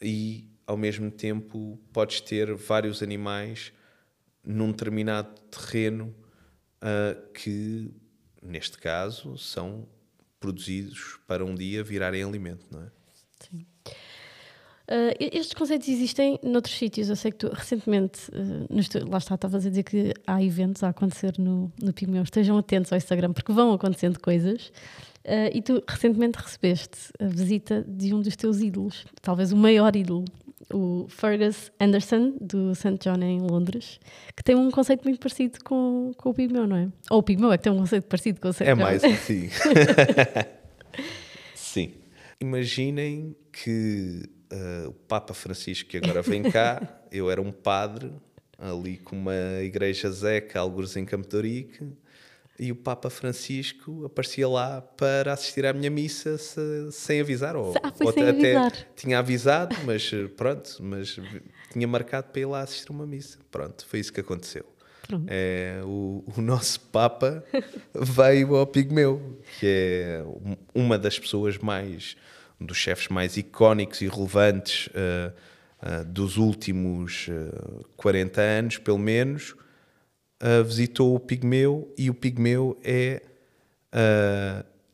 e, ao mesmo tempo, podes ter vários animais num determinado terreno ah, que, neste caso, são produzidos para um dia virarem alimento, não é? Sim. Ah, estes conceitos existem noutros sítios. Eu sei que tu recentemente, estu- lá está, estavas a dizer que há eventos a acontecer no, no Pigmeu. Estejam atentos ao Instagram porque vão acontecendo coisas. Ah, e tu recentemente recebeste a visita de um dos teus ídolos, talvez o maior ídolo, o Fergus Anderson, do St. John em Londres, que tem um conceito muito parecido com, com o Pigmeu, não é? Ou o Pigmeu é que tem um conceito parecido com o St. É John. mais assim. <laughs> Sim. Imaginem que ah, o Papa Francisco, que agora vem cá, <laughs> eu era um padre ali com uma igreja zeca, alguns em Campo de e o Papa Francisco aparecia lá para assistir à minha missa se- sem avisar. Ou, Ah, ou sem até avisar. tinha avisado, mas eh, pronto, mas tinha marcado para ir lá assistir uma missa. Pronto, foi isso que aconteceu. É, o, o nosso Papa <laughs> veio ao Pigmeu, que é um- uma das pessoas mais, dos chefes mais icónicos e relevantes eh, eh, dos últimos eh, 40 anos, pelo menos, visitou o Pigmeu e o Pigmeu é,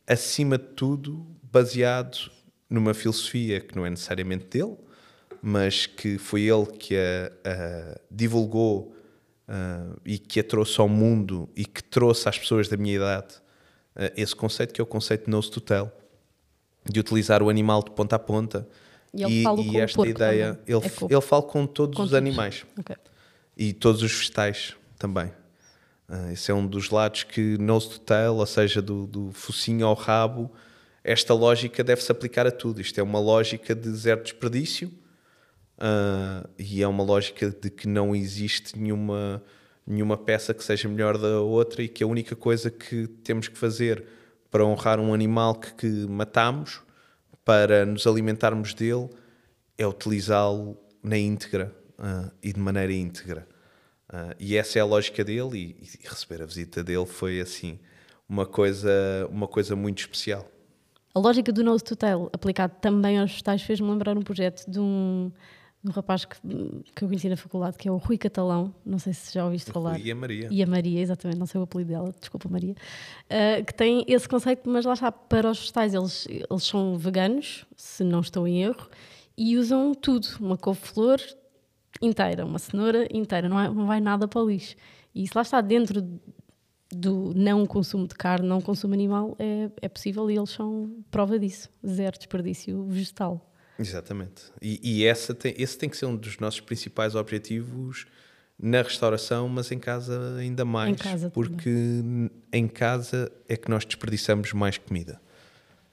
acima de tudo, baseado numa filosofia que não é necessariamente dele, mas que foi ele que a, a divulgou e que a trouxe ao mundo e que trouxe às pessoas da minha idade esse conceito que é o conceito de nose to tail, de utilizar o animal de ponta a ponta. E ele fala com o esta ideia, também. ele, É com- ele fala com todos com os todos. animais Ok. e todos os vegetais também. Ah, esse é um dos lados que nose to tail, ou seja, do, do focinho ao rabo, esta lógica deve-se aplicar a tudo. Isto é uma lógica de zero desperdício ah, e é uma lógica de que não existe nenhuma, nenhuma peça que seja melhor da outra e que a única coisa que temos que fazer para honrar um animal que, que matamos, para nos alimentarmos dele, é utilizá-lo na íntegra ah, e de maneira íntegra. Ah, e essa é a lógica dele e, e receber a visita dele foi assim uma coisa, uma coisa muito especial. A lógica do nose to tail aplicado também aos vegetais fez-me lembrar um projeto de um, um rapaz que, que eu conheci na faculdade, que é o Rui Catalão, não sei se já ouviste falar. Rui e a Maria. E a Maria, exatamente, não sei o apelido dela, desculpa Maria, uh, que tem esse conceito, mas lá está, para os vegetais eles, eles são veganos, se não estou em erro, e usam tudo, uma couve-flor inteira, uma cenoura inteira, não, é, não vai nada para o lixo. E isso lá está dentro do não consumo de carne, não consumo animal, é, é possível e eles são prova disso, zero desperdício vegetal. Exatamente. E, e essa tem, esse tem que ser um dos nossos principais objetivos na restauração, mas em casa ainda mais. Em casa porque também. em casa é que nós desperdiçamos mais comida.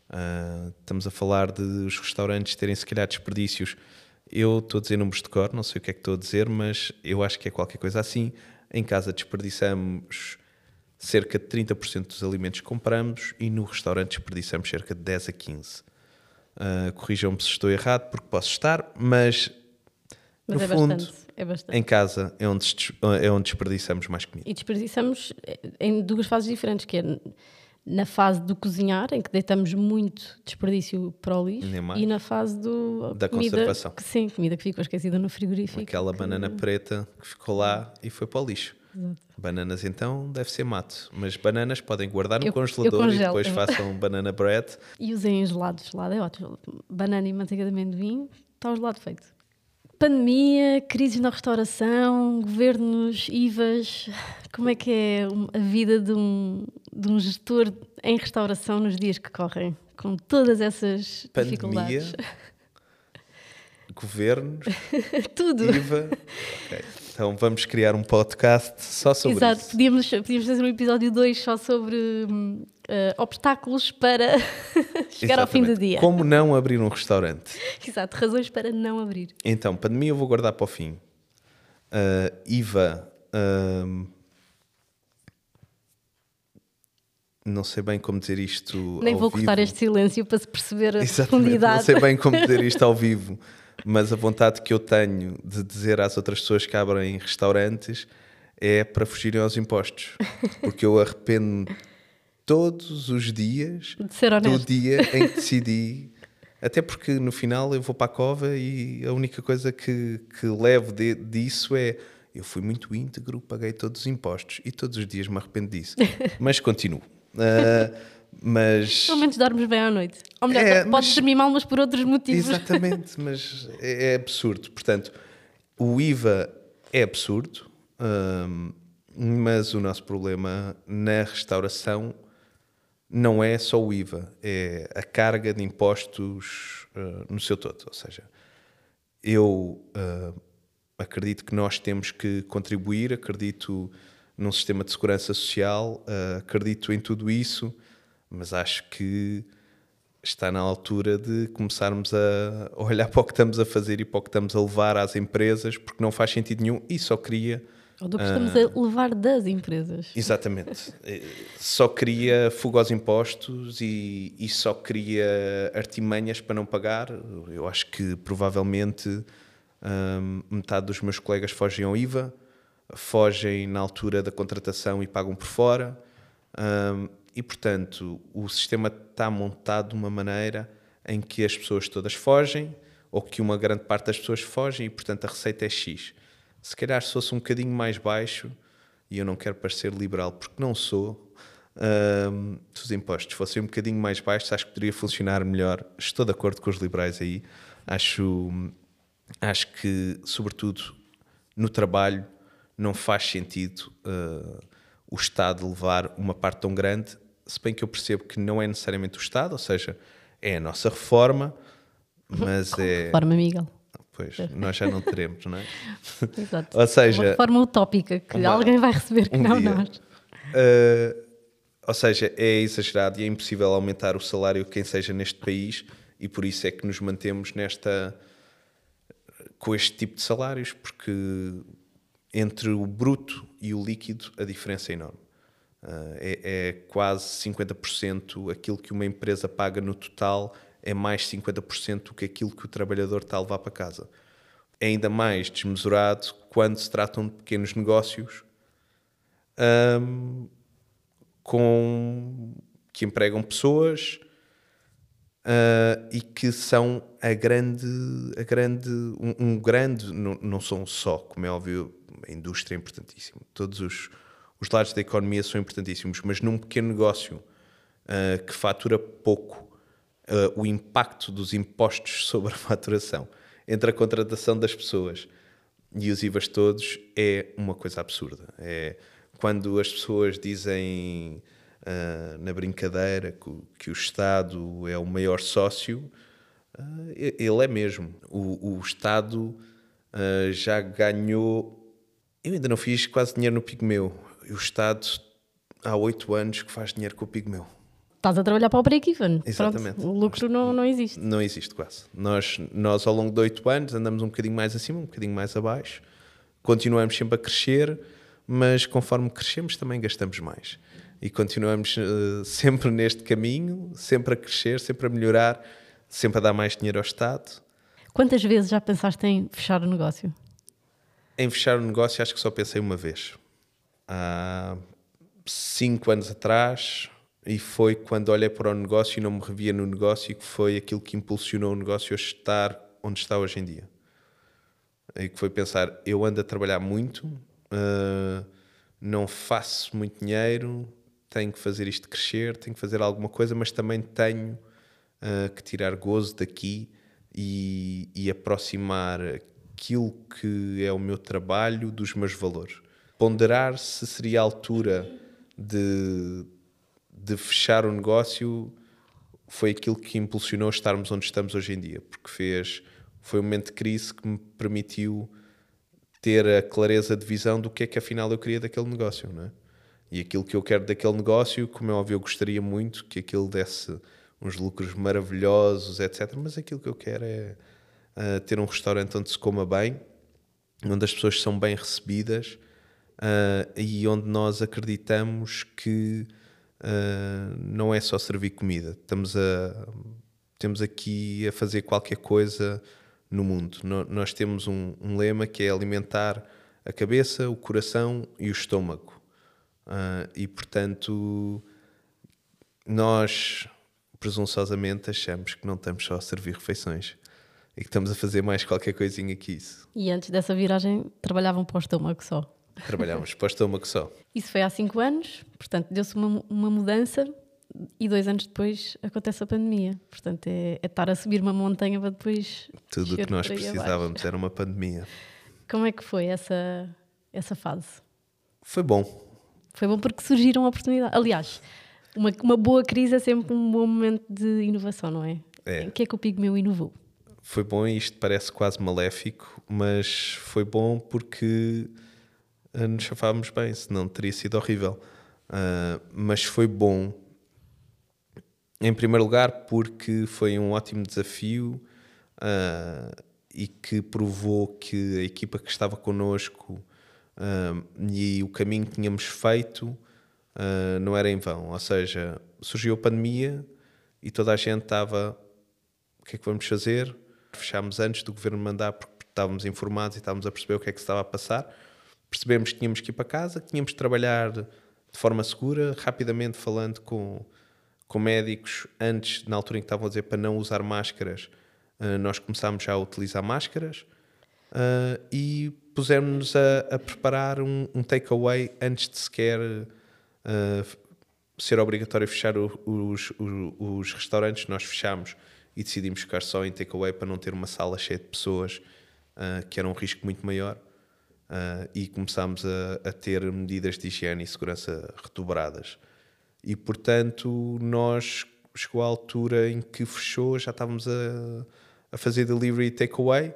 Uh, estamos a falar de os restaurantes terem se calhar desperdícios. Eu estou a dizer números de cor, não sei o que é que estou a dizer, mas eu acho que é qualquer coisa assim. Em casa desperdiçamos cerca de 30% dos alimentos que compramos e no restaurante desperdiçamos cerca de 10 a 15%. Uh, Corrijam-me se estou errado, porque posso estar, mas, mas no é fundo, bastante, é bastante. em casa é onde, é onde desperdiçamos mais comida. E desperdiçamos em duas fases diferentes, que é na fase do cozinhar, em que deitamos muito desperdício para o lixo, e na fase do, da comida, conservação. Que, sim, comida que ficou esquecida no frigorífico. Aquela que... banana preta que ficou lá e foi para o lixo. Exato. Bananas então deve ser mato, mas bananas podem guardar no Eu- eu congelador e congelo. depois façam <laughs> banana bread. E usem em gelados. Gelado é ótimo. Banana e manteiga de amendoim, está o gelado feito. Pandemia, crises na restauração, governos, IVAs. Como é que é a vida de um, de um gestor em restauração nos dias que correm? Com todas essas Pandemia, dificuldades. <laughs> governos, <laughs> Tudo. IVA. Ok, Então vamos criar um podcast só sobre Exato, isso. podíamos, podíamos fazer um episódio 2 só sobre eh, obstáculos para <laughs> chegar ao fim do Exatamente. dia. Como não abrir um restaurante? <laughs> Exato, razões para não abrir. Então, pandemia eu vou guardar para o fim. Ah, IVA. ahm, não sei bem como dizer isto. Nem vou cortar vivo. este silêncio para se perceber a Exatamente, profundidade. não sei bem como dizer isto ao <laughs> vivo, mas a vontade que eu tenho de dizer às outras pessoas que abrem restaurantes é para fugirem aos impostos. Porque eu arrependo todos os dias De ser do dia em que decidi. Até porque no final eu vou para a cova e a única coisa que, que levo de- disso é eu fui muito íntegro, paguei todos os impostos e todos os dias me arrependo disso. <laughs> Mas continuo. Ah, mas Pelo menos dormes bem à noite. Ou melhor, É, podes mas- dormir mal, mas por outros motivos. Exatamente, <laughs> mas é, é absurdo. Portanto, o IVA é absurdo, hum, mas o nosso problema na restauração não é só o IVA, é a carga de impostos uh, no seu todo. Ou seja, eu uh, acredito que nós temos que contribuir, acredito num sistema de segurança social, uh, acredito em tudo isso, mas acho que está na altura de começarmos a olhar para o que estamos a fazer e para o que estamos a levar às empresas, porque não faz sentido nenhum e só cria. Ou do que estamos a levar das empresas. Exatamente. <laughs> Eh, Só cria fuga aos impostos e, e só cria artimanhas para não pagar. Eu acho que provavelmente hum, metade dos meus colegas fogem ao IVA, fogem na altura da contratação e pagam por fora. Hum, e portanto, o sistema está montado de uma maneira em que as pessoas todas fogem, ou que uma grande parte das pessoas fogem, e portanto a receita é X. Se calhar se fosse um bocadinho mais baixo, e eu não quero parecer liberal porque não sou, hum, se os impostos fossem um bocadinho mais baixos, acho que poderia funcionar melhor. Estou de acordo com os liberais aí. Acho, acho que, sobretudo no trabalho, não faz sentido uh, o Estado levar uma parte tão grande, se bem que eu percebo que não é necessariamente o Estado, ou seja, é a nossa reforma, mas é. Reforma, Miguel. Pois, nós já não teremos, não é? <laughs> Exato. Ou seja, Uma reforma utópica que uma- alguém vai receber que um não dia. nós. Uh, ou seja, é exagerado e é impossível aumentar o salário de quem seja neste país e por isso é que nos mantemos nesta com este tipo de salários, porque entre o bruto e o líquido a diferença é enorme. Uh, é, é quase 50% aquilo que uma empresa paga no total é mais 50% do que aquilo que o trabalhador está a levar para casa. É ainda mais desmesurado quando se tratam de pequenos negócios um, com, que empregam pessoas uh, e que são a grande, a grande um, um grande, não, não, são só, como é óbvio, a indústria é importantíssima, todos os, os lados da economia são importantíssimos, mas num pequeno negócio uh, que fatura pouco, uh, o impacto dos impostos <laughs> sobre a faturação entre a contratação das pessoas e os IVAs todos é uma coisa absurda. É quando as pessoas dizem uh, na brincadeira que, que, o Estado é o maior sócio, uh, ele é mesmo. O, o Estado uh, já ganhou. Eu ainda não fiz quase dinheiro no Pigmeu. O Estado há oito anos que faz dinheiro com o Pigmeu. Estás a trabalhar para o break-even. Exatamente. Pronto, o lucro não, não existe. Não existe quase. Nós, nós, ao longo de oito anos, andamos um bocadinho mais acima, um bocadinho mais abaixo. Continuamos sempre a crescer, mas conforme crescemos também gastamos mais. E continuamos uh, sempre neste caminho, sempre a crescer, sempre a melhorar, sempre a dar mais dinheiro ao Estado. Quantas vezes já pensaste em fechar o negócio? Em fechar o negócio, acho que só pensei uma vez. Há cinco anos atrás, e foi quando olhei para o negócio e não me revia no negócio que foi aquilo que impulsionou o negócio a estar onde está hoje em dia. E que foi pensar, eu ando a trabalhar muito, uh, não faço muito dinheiro, tenho que fazer isto crescer, tenho que fazer alguma coisa, mas também tenho uh, que tirar gozo daqui e, e aproximar aquilo que é o meu trabalho dos meus valores. Ponderar se seria a altura de de fechar o negócio foi aquilo que impulsionou estarmos onde estamos hoje em dia, porque fez foi um momento de crise que me permitiu ter a clareza de visão do que é que afinal eu queria daquele negócio, não é? E aquilo que eu quero daquele negócio, como é óbvio, eu gostaria muito que aquilo desse uns lucros maravilhosos, etc. Mas aquilo que eu quero é uh, ter um restaurante onde se coma bem, onde as pessoas são bem recebidas uh, e onde nós acreditamos que uh, não é só servir comida. Estamos a, temos aqui a fazer qualquer coisa no mundo. No, nós temos um, um, lema que é alimentar a cabeça, o coração e o estômago. Uh, e, portanto, nós presunçosamente achamos que não estamos só a servir refeições e que estamos a fazer mais qualquer coisinha que isso. E antes dessa viragem trabalhavam para o estômago só? Trabalhámos para o estômago só. Isso foi há 5 anos, portanto, deu-se uma, uma mudança e dois anos depois acontece a pandemia. Portanto, é, é estar a subir uma montanha para depois. Tudo o que nós precisávamos era uma pandemia. Como é que foi essa, essa fase? Foi bom. Foi bom porque surgiram oportunidades. Aliás, uma, uma boa crise é sempre um bom momento de inovação, não é? É. O que é que o Pigmeu inovou? Foi bom e isto parece quase maléfico, mas foi bom porque nos chafávamos bem, senão teria sido horrível. Uh, mas foi bom, em primeiro lugar, porque foi um ótimo desafio uh, e que provou que a equipa que estava connosco uh, e o caminho que tínhamos feito não era em vão. Ou seja, surgiu a pandemia e toda a gente estava: o que é que vamos fazer? Fechámos antes do governo mandar porque estávamos informados e estávamos a perceber o que é que se estava a passar percebemos que tínhamos que ir para casa, que tínhamos de trabalhar de forma segura, rapidamente falando com, com médicos, antes, na altura em que estavam a dizer para não usar máscaras, uh, nós começámos já a utilizar máscaras uh, e pusemos-nos a, a, preparar um, um takeaway antes de sequer uh, ser obrigatório fechar o, os, os, os, restaurantes. Nós fechámos e decidimos ficar só em takeaway para não ter uma sala cheia de pessoas, que era um risco muito maior. Uh, e começámos a, a, ter medidas de higiene e segurança redobradas. E, portanto, nós chegou à altura em que fechou, já estávamos a, a fazer delivery e takeaway.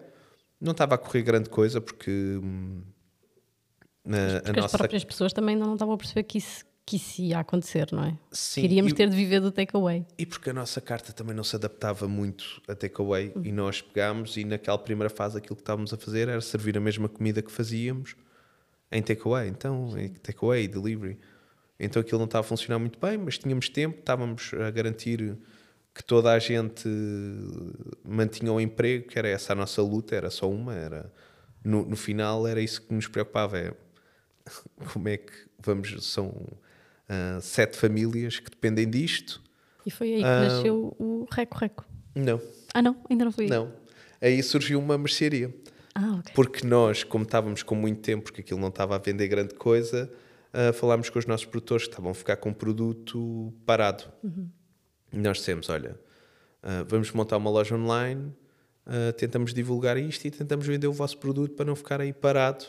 Não estava a correr grande coisa, porque. Hum, a, porque a as próprias pessoas também não estavam a perceber que isso, que isso ia acontecer, não é? Sim, Queríamos e, ter de viver do takeaway. E porque a nossa carta também não se adaptava muito a takeaway uhum. e nós pegámos e naquela primeira fase aquilo que estávamos a fazer era servir a mesma comida que fazíamos em takeaway, então em takeaway, delivery. Então aquilo não estava a funcionar muito bem, mas tínhamos tempo, estávamos a garantir que toda a gente mantinha o emprego, que era essa a nossa luta, era só uma, era no, no final era isso que nos preocupava, é <laughs> como é que vamos, são uh, sete famílias que dependem disto. E foi aí que Ah. nasceu o Reco Reco. Não, Ah, não? Ainda não foi aí? não. Aí surgiu uma mercearia. Ah, ok. Porque nós, como estávamos com muito tempo, porque aquilo não estava a vender grande coisa, ah, falámos com os nossos produtores que estavam a ficar com o produto parado. E nós dissemos: olha, ah, vamos montar uma loja online, ah, tentamos divulgar isto e tentamos vender o vosso produto para não ficar aí parado.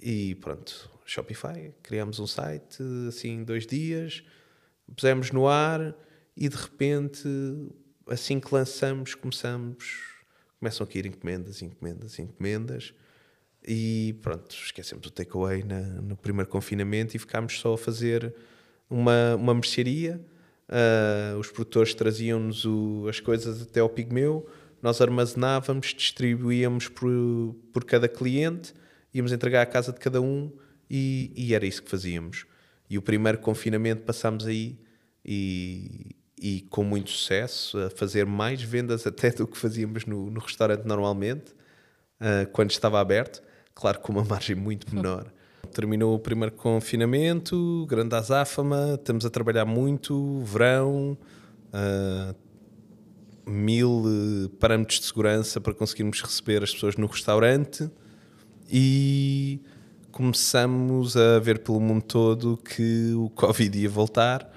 E pronto, Shopify, criámos um site assim dois dias, pusemos no ar e de repente, assim que lançamos, começamos, começam a cair encomendas, encomendas, encomendas e pronto, esquecemos o takeaway no primeiro confinamento e ficámos só a fazer uma, uma mercearia. Ah, os produtores traziam-nos as coisas até ao pigmeu, nós armazenávamos, distribuíamos por, por cada cliente, íamos entregar à casa de cada um e, e era isso que fazíamos. E o primeiro confinamento passámos aí e, e com muito sucesso, a fazer mais vendas até do que fazíamos no, no restaurante normalmente, ah, quando estava aberto, claro com uma margem muito menor. <laughs> Terminou o primeiro confinamento, grande azáfama, estamos a trabalhar muito, verão, ah, mil eh, parâmetros de segurança para conseguirmos receber as pessoas no restaurante e começamos a ver pelo mundo todo que o <laughs> Covid ia voltar,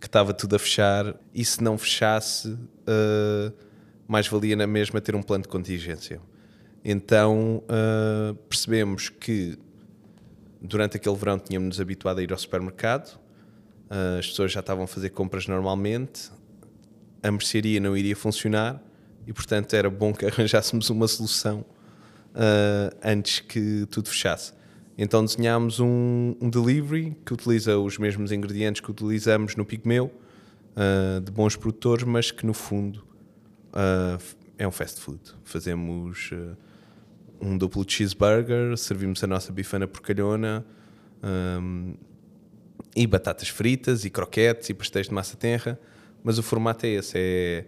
que estava tudo a fechar e se não fechasse, eh, mais valia na mesma ter um plano de contingência. Então eh, percebemos que durante aquele verão tínhamos-nos habituado a ir ao supermercado, eh, as pessoas já estavam a fazer compras normalmente, a mercearia não iria funcionar e, portanto, era bom que <laughs> arranjássemos uma solução antes que tudo fechasse. Então desenhámos um, um delivery que utiliza os mesmos ingredientes que utilizamos no Pigmeu, ah, de bons produtores, mas que no fundo ah, é um fast food. Fazemos ah, um duplo cheeseburger, servimos a nossa bifana porcalhona ahm, e batatas fritas e croquetes e pastéis de massa tenra, mas o formato é esse, é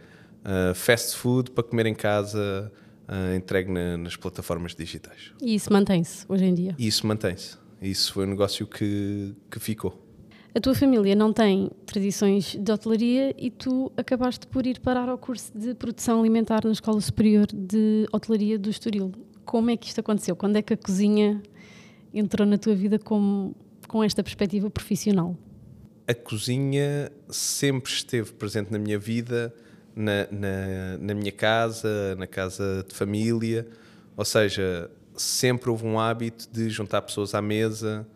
fast food para comer em casa, ah, entregue na- nas plataformas digitais. E isso mantém-se hoje em dia. Isso mantém-se. Isso foi um negócio que, que ficou. A tua família não tem tradições de hotelaria e tu acabaste por ir parar ao curso de produção alimentar na Escola Superior de Hotelaria do Estoril. Como é que isto aconteceu? Quando é que a cozinha entrou na tua vida com, com esta perspectiva profissional? a cozinha sempre esteve presente na minha vida, na, na, na minha casa, na casa de família. Ou seja, sempre houve um hábito de juntar pessoas à mesa,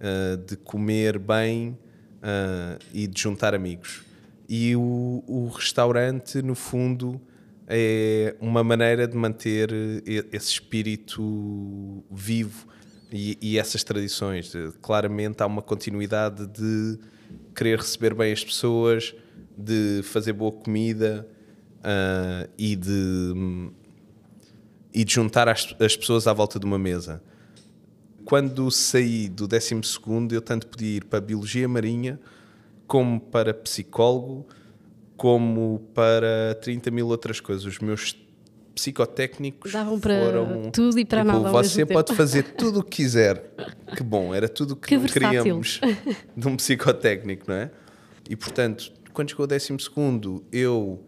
ah, de comer bem ah, e de juntar amigos. E o, o restaurante, no fundo, é uma maneira de manter e- esse espírito vivo e, e essas tradições. Eh, Claramente há uma continuidade de querer receber bem as pessoas, de fazer boa comida ah, e, de, e de juntar as, as pessoas à volta de uma mesa. Quando saí do 12 eu tanto podia ir para Biologia Marinha, como para psicólogo, como para 30 mil outras coisas. Os meus psicotécnicos Davam para foram, tudo e para tipo, nada Você pode tempo." fazer tudo o que quiser. Que bom, era tudo o que, Que queríamos <laughs> de um psicotécnico, não é? E portanto, quando chegou o 12 eu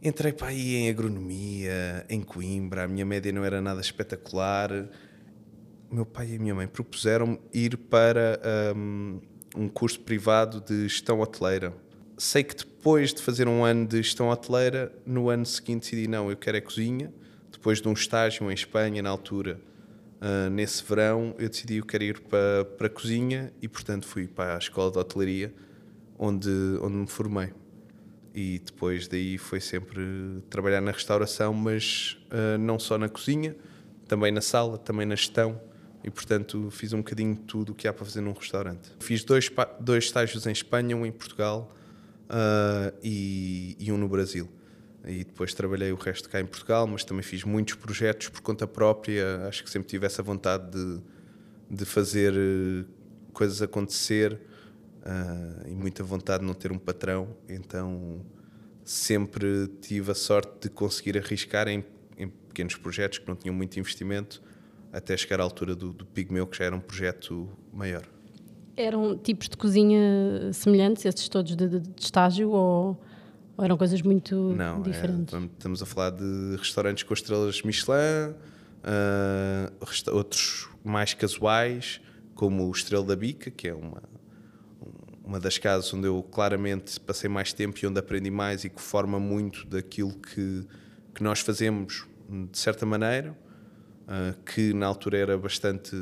entrei para aí em agronomia, em Coimbra, a minha média não era nada espetacular. Meu pai e a minha mãe propuseram-me ir para hum, um curso privado de gestão hoteleira. Sei que depois de fazer um ano de gestão hoteleira, no ano seguinte decidi não, eu quero é cozinha. Depois de um estágio em Espanha, na altura, ah, nesse verão, eu decidi eu quero ir para, para a cozinha e, portanto, fui para a escola de hotelaria, onde, onde me formei. E depois daí foi sempre trabalhar na restauração, mas ah, não só na cozinha, também na sala, também na gestão. E portanto fiz um bocadinho de tudo o que há para fazer num restaurante. Fiz dois, dois estágios em Espanha, um em Portugal ah, e, e um no Brasil. E depois trabalhei o resto cá em Portugal, mas também fiz muitos projetos por conta própria. Acho que sempre tive essa vontade de, de fazer eh, coisas acontecer ah, e muita vontade de não ter um patrão. Então sempre tive a sorte de conseguir arriscar em, em pequenos projetos que não tinham muito investimento até chegar à altura do, do Pigmeu, que já era um projeto maior. Eram tipos de cozinha semelhantes, esses todos de, de, de estágio, ou, ou, eram coisas muito Não, é, diferentes? É, estamos a falar de restaurantes com estrelas Michelin, uh, outros mais casuais, como o Estrela da Bica, que é uma, uma das casas onde eu claramente passei mais tempo e onde aprendi mais e que forma muito daquilo que, que nós fazemos de certa maneira, uh, que na altura era bastante,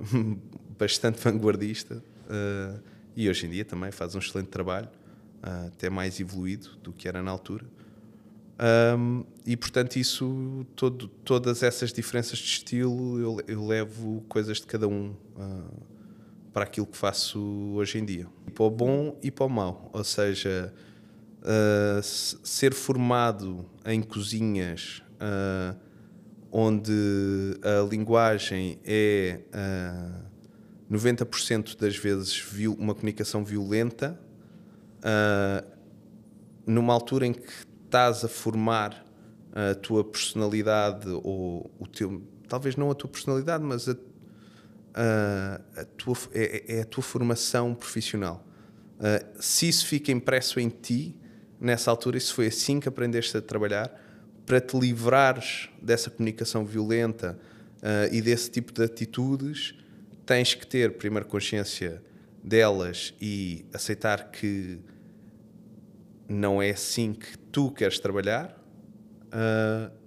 <laughs> bastante vanguardista uh, e hoje em dia também faz um excelente trabalho, uh, até mais evoluído do que era na altura. Um, e portanto, isso, todo, todas essas diferenças de estilo, eu, eu levo coisas de cada um para aquilo que faço hoje em dia, e para o bom e para o mau. Ou seja, uh, ser formado em cozinhas uh, onde a linguagem é uh, ah, 90% das vezes uma comunicação violenta, numa altura em que estás a formar a tua personalidade ou o teu, talvez não a tua personalidade, mas a, a, tua, é, é, a tua formação profissional. Uh, se isso fica impresso em ti, nessa altura, isso foi assim que aprendeste a trabalhar, para te livrares dessa comunicação violenta uh, e desse tipo de atitudes, tens que ter primeiro consciência delas e aceitar que não é assim que tu queres trabalhar uh,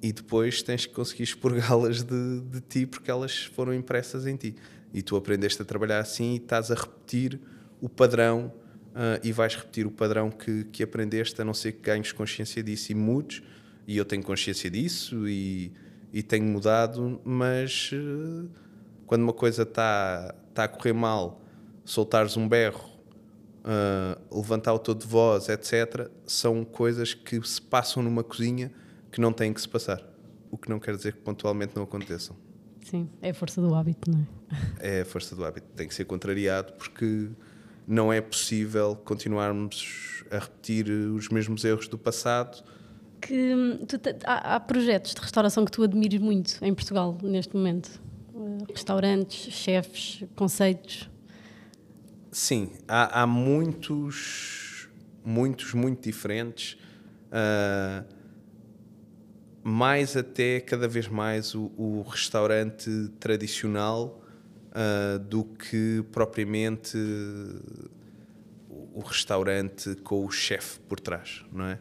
e depois tens que conseguir expurgá-las de, de ti porque elas foram impressas em ti e tu aprendeste a trabalhar assim e estás a repetir o padrão uh, e vais repetir o padrão que, que aprendeste a não ser que ganhes consciência disso e mudes e eu tenho consciência disso e, e tenho mudado, mas uh, quando uma coisa está tá a correr mal, soltares um berro, uh, levantar o todo de voz, etc., são coisas que se passam numa cozinha que não têm que se passar. O que não quer dizer que pontualmente não aconteçam. Sim, é a força do hábito, não é? É a força do hábito. Tem que ser contrariado porque não é possível continuarmos a repetir os mesmos erros do passado que tu, há, há, projetos de restauração que tu admires muito em Portugal neste momento? Restaurantes, chefes, conceitos? Sim, há, há muitos, muitos, muito diferentes. Uh, mais até cada vez mais o, o restaurante tradicional uh, do que propriamente o restaurante com o chefe por trás, não é?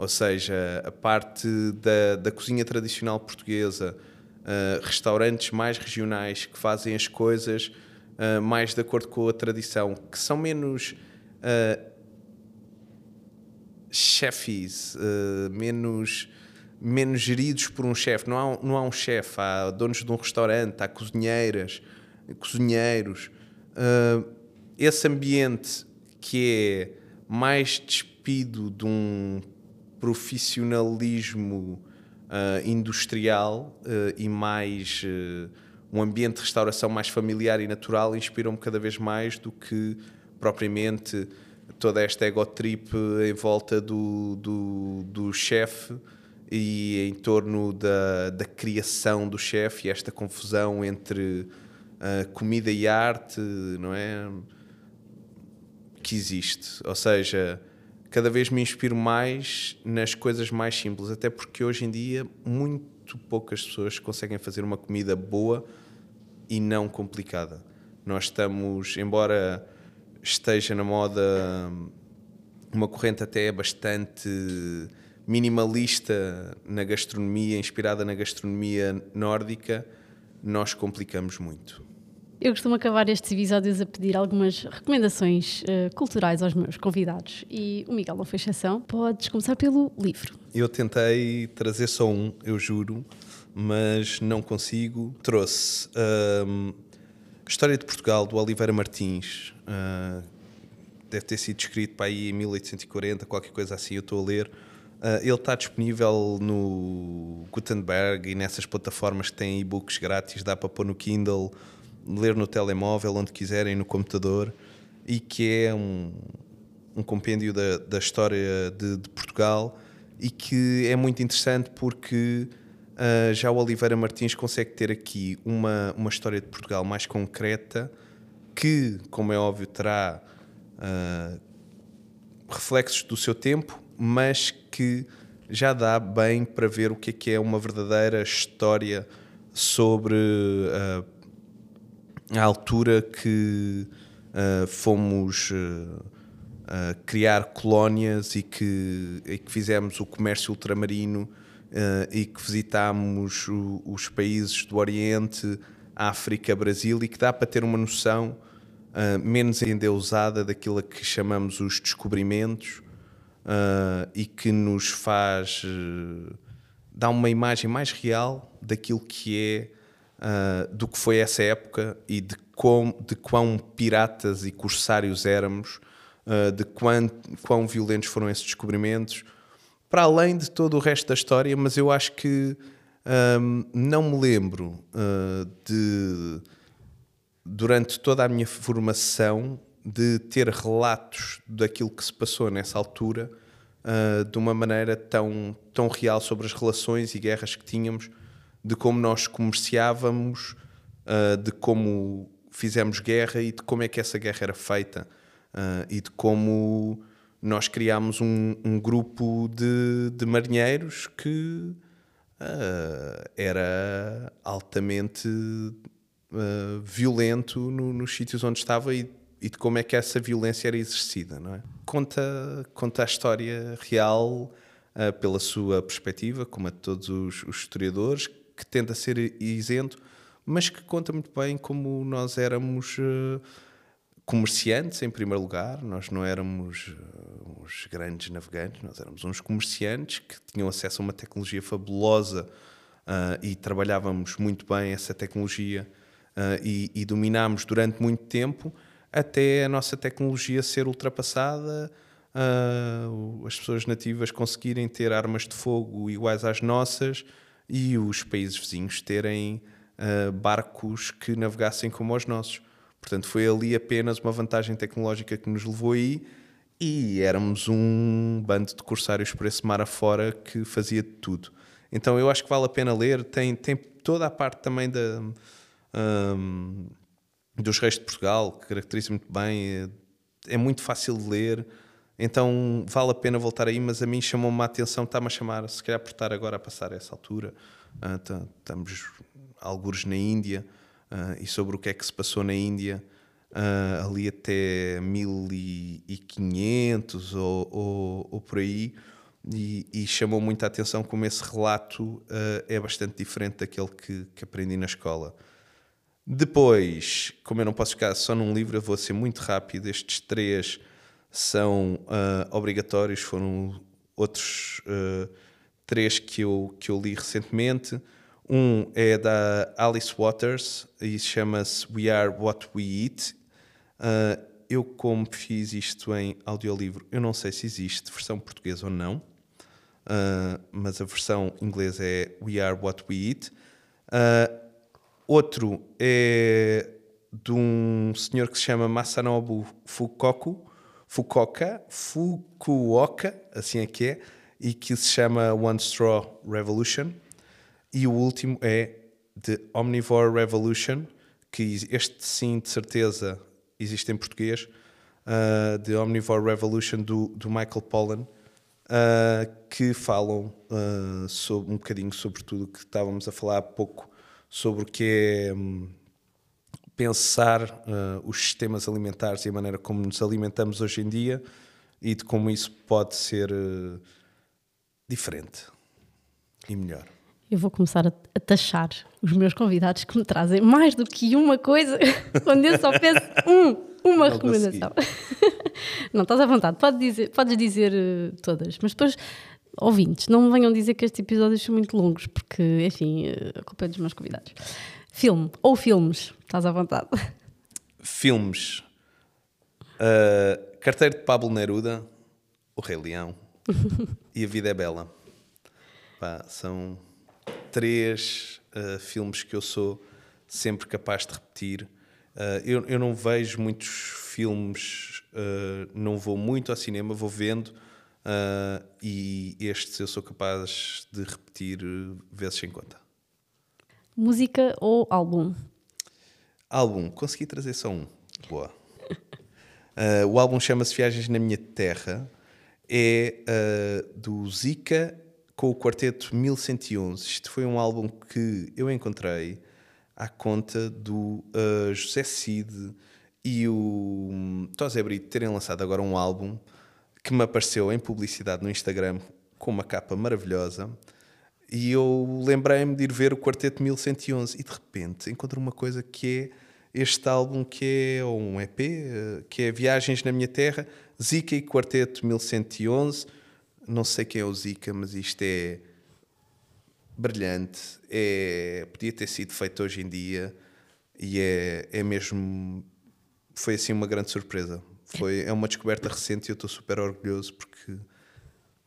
ou seja, a parte da, da cozinha tradicional portuguesa, uh, restaurantes mais regionais que fazem as coisas uh, mais de acordo com a tradição, que são menos uh, chefes, menos, menos geridos por um chefe. Não há, não há um chefe, há donos de um restaurante, há cozinheiras, cozinheiros. esse ambiente que é mais despido de um profissionalismo uh, industrial uh, e mais uh, um ambiente de restauração mais familiar e natural inspiram-me cada vez mais do que propriamente toda esta ego trip em volta do, do, do chefe e em torno da, da criação do chefe e esta confusão entre comida e arte, não é? Que existe. Ou seja, cada vez me inspiro mais nas coisas mais simples, até porque hoje em dia muito poucas pessoas conseguem fazer uma comida boa e não complicada. Nós estamos, embora esteja na moda uma corrente até bastante minimalista na gastronomia, inspirada na gastronomia nórdica, nós complicamos muito. Eu costumo acabar estes episódios a pedir algumas recomendações uh, culturais aos meus convidados e o Miguel não foi exceção. Podes começar pelo livro. Eu tentei trazer só um, eu juro, mas não consigo. Trouxe uh, História de Portugal, do Oliveira Martins. Uh, deve ter sido escrito para aí em 1840, qualquer coisa assim, eu estou a ler. Uh, ele está disponível no Gutenberg e nessas plataformas que têm e-books grátis, dá para pôr no Kindle ler no telemóvel, onde quiserem, no computador, e que é um, um compêndio da, da história de, de, Portugal e que é muito interessante porque uh, já o Oliveira Martins consegue ter aqui uma, uma história de Portugal mais concreta que, como é óbvio, terá uh, reflexos do seu tempo, mas que já dá bem para ver o que é que é uma verdadeira história sobre uh, a altura que uh, fomos criar colónias e que, e que fizemos o comércio ultramarino e que visitámos o, os países do Oriente, África, Brasil e que dá para ter uma noção uh, menos endeusada daquilo que chamamos os descobrimentos uh, e que nos faz uh, dar uma imagem mais real daquilo que é do que foi essa época e de quão, de quão piratas e corsários éramos, de quão, quão violentos foram esses descobrimentos, para além de todo o resto da história, mas eu acho que um, não me lembro uh, de, durante toda a minha formação, de ter relatos daquilo que se passou nessa altura uh, de uma maneira tão, tão real sobre as relações e guerras que tínhamos, de como nós comerciávamos, uh, de como fizemos guerra e de como é que essa guerra era feita e de como nós criámos um, um grupo de, de marinheiros que uh, era altamente uh, violento no, nos sítios onde estava e, e, de como é que essa violência era exercida. Não é? conta, conta a história real uh, pela sua perspectiva, como a de todos os, os historiadores, que tenta ser isento, mas que conta muito bem como nós éramos comerciantes, em primeiro lugar, nós não éramos uns grandes navegantes, nós éramos uns comerciantes que tinham acesso a uma tecnologia fabulosa uh, e trabalhávamos muito bem essa tecnologia uh, e, e dominámos durante muito tempo até a nossa tecnologia ser ultrapassada, uh, as pessoas nativas conseguirem ter armas de fogo iguais às nossas e os países vizinhos terem barcos que navegassem como os nossos. Portanto, foi ali apenas uma vantagem tecnológica que nos levou aí e éramos um bando de corsários por esse mar afora que fazia de tudo. Então eu acho que vale a pena ler. Tem, tem toda a parte também da, um, dos reis de Portugal, que caracteriza muito bem. É, é, muito fácil de ler. Então vale a pena voltar aí, mas a mim chamou-me a atenção, está-me a chamar, se calhar por estar agora a passar essa altura. Uh, estamos alguns na Índia uh, e sobre o que é que se passou na Índia uh, ali até 1500 ou, ou, ou por aí, e, e, chamou muita atenção como esse relato é bastante diferente daquele que, que, aprendi na escola. Depois, como eu não posso ficar só num livro, eu vou ser muito rápido. Estes três são uh, obrigatórios, foram outros uh, três que eu, que eu li recentemente. Um é da Alice Waters e chama-se We Are What We Eat Uh, eu, como fiz isto em audiolivro, eu não sei se existe versão portuguesa ou não, mas a versão inglesa é We Are What We Eat. Outro é de um senhor que se chama Masanobu Fukoku, Fukuoka, Fukuoka, assim é que é, e que se chama One Straw Revolution. E o último é The Omnivore Revolution, que este sim, de certeza, existe em português, uh, The Omnivore Revolution, do, do Michael Pollan, uh, que falam uh, sobre, um bocadinho sobre tudo o que estávamos a falar há pouco, sobre o que é um, pensar uh, os sistemas alimentares e a maneira como nos alimentamos hoje em dia e de como isso pode ser uh, diferente e melhor. Eu vou começar a, a, taxar os meus convidados que me trazem mais do que uma coisa <laughs> quando eu só penso um, uma Não recomendação. <laughs> Não, estás à vontade, Pode dizer, podes dizer uh, todas, mas depois, ouvintes, não me venham dizer que estes episódios são muito longos, porque, enfim, uh, a culpa é dos meus convidados. Filme ou filmes, estás à vontade. Filmes. Uh, Carteiro de Pablo Neruda, O Rei Leão <laughs> e A Vida é Bela. Pá, são três uh, filmes que eu sou sempre capaz de repetir. Uh, eu, eu não vejo muitos filmes, não vou muito ao cinema, vou vendo. E estes eu sou capaz de repetir vezes sem conta. Música ou álbum? Álbum, consegui trazer só um. Boa. Uh, <laughs> o álbum chama-se Viagens na Minha Terra. É uh, do Zika com o quarteto 1111. Isto foi um álbum que eu encontrei à conta do uh, José Cid e o um, Tosé Brito terem lançado agora um álbum que me apareceu em publicidade no Instagram com uma capa maravilhosa e eu lembrei-me de ir ver o Quarteto 1111 e de repente encontro uma coisa que é este álbum que é um EP, eh, que é Viagens na Minha Terra, Zika e Quarteto 1111. Não sei quem é o Zika, mas isto é brilhante. É, podia ter sido feito hoje em dia e é, é mesmo. Foi assim uma grande surpresa. Foi, é uma descoberta recente e eu estou super orgulhoso porque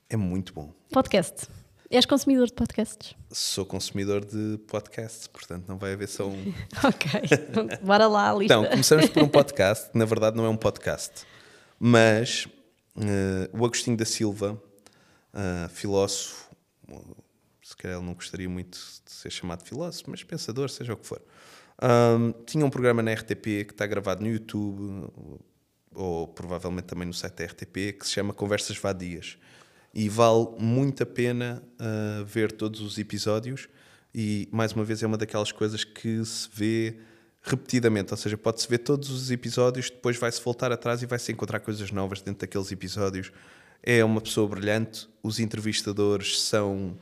é muito bom. Podcast. És consumidor de podcasts? Sou consumidor de podcasts, portanto não vai haver só um. <laughs> ok, bora lá a lista. Então, começamos por um podcast, na verdade não é um podcast, mas uh, o Agostinho da Silva, uh, filósofo, se calhar ele não gostaria muito de ser chamado filósofo, mas pensador, seja o que for. Um, tinha um programa na RTP que está gravado no YouTube, ou provavelmente também no site da RTP, que se chama Conversas Vadias. E vale muito a pena uh, ver todos os episódios. E mais uma vez é uma daquelas coisas que se vê repetidamente, ou seja, pode-se ver todos os episódios, depois vai-se voltar atrás e vai-se encontrar coisas novas dentro daqueles episódios. É uma pessoa brilhante, os entrevistadores são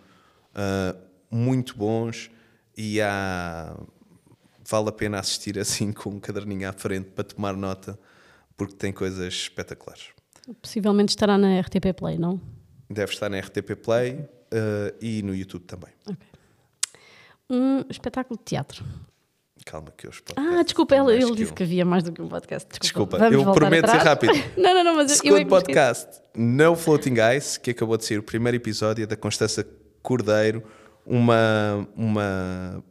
uh, muito bons e há... vale a pena assistir assim com um caderninho à frente para tomar nota, porque tem coisas espetaculares. Possivelmente estará na RTP Play, não? Deve estar na RTP Play uh, e no YouTube também. Okay. Um espetáculo de teatro. Calma que eu Ah, desculpa, ele, ele disse que havia mais do que um podcast. Desculpa, desculpa eu prometo ser rápido. <laughs> não, não, não, mas Segundo eu, eu podcast, No Floating Ice, que acabou de ser o primeiro episódio da Constança Cordeiro, uma, uma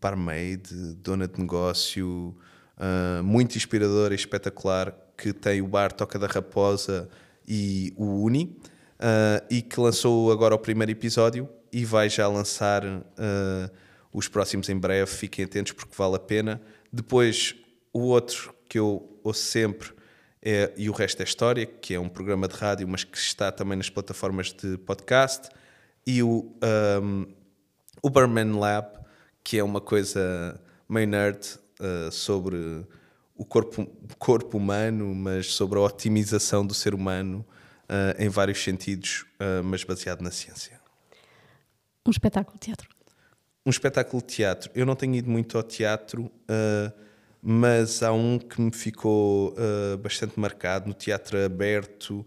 barmaid, dona de negócio, uh, muito inspiradora e espetacular, que tem o bar Toca da Raposa e o Uni uh, e que lançou agora o primeiro episódio e vai já lançar uh, os próximos em breve. Fiquem atentos porque vale a pena. Depois, o outro que eu ouço sempre é E o Resto é História, que é um programa de rádio, mas que está também nas plataformas de podcast. E o um, Uberman Lab, que é uma coisa meio nerd uh, sobre o corpo, corpo humano, mas sobre a otimização do ser humano uh, em vários sentidos, uh, mas baseado na ciência. Um espetáculo de teatro. Um espetáculo de teatro. Eu não tenho ido muito ao teatro, mas há um que me ficou bastante marcado no teatro aberto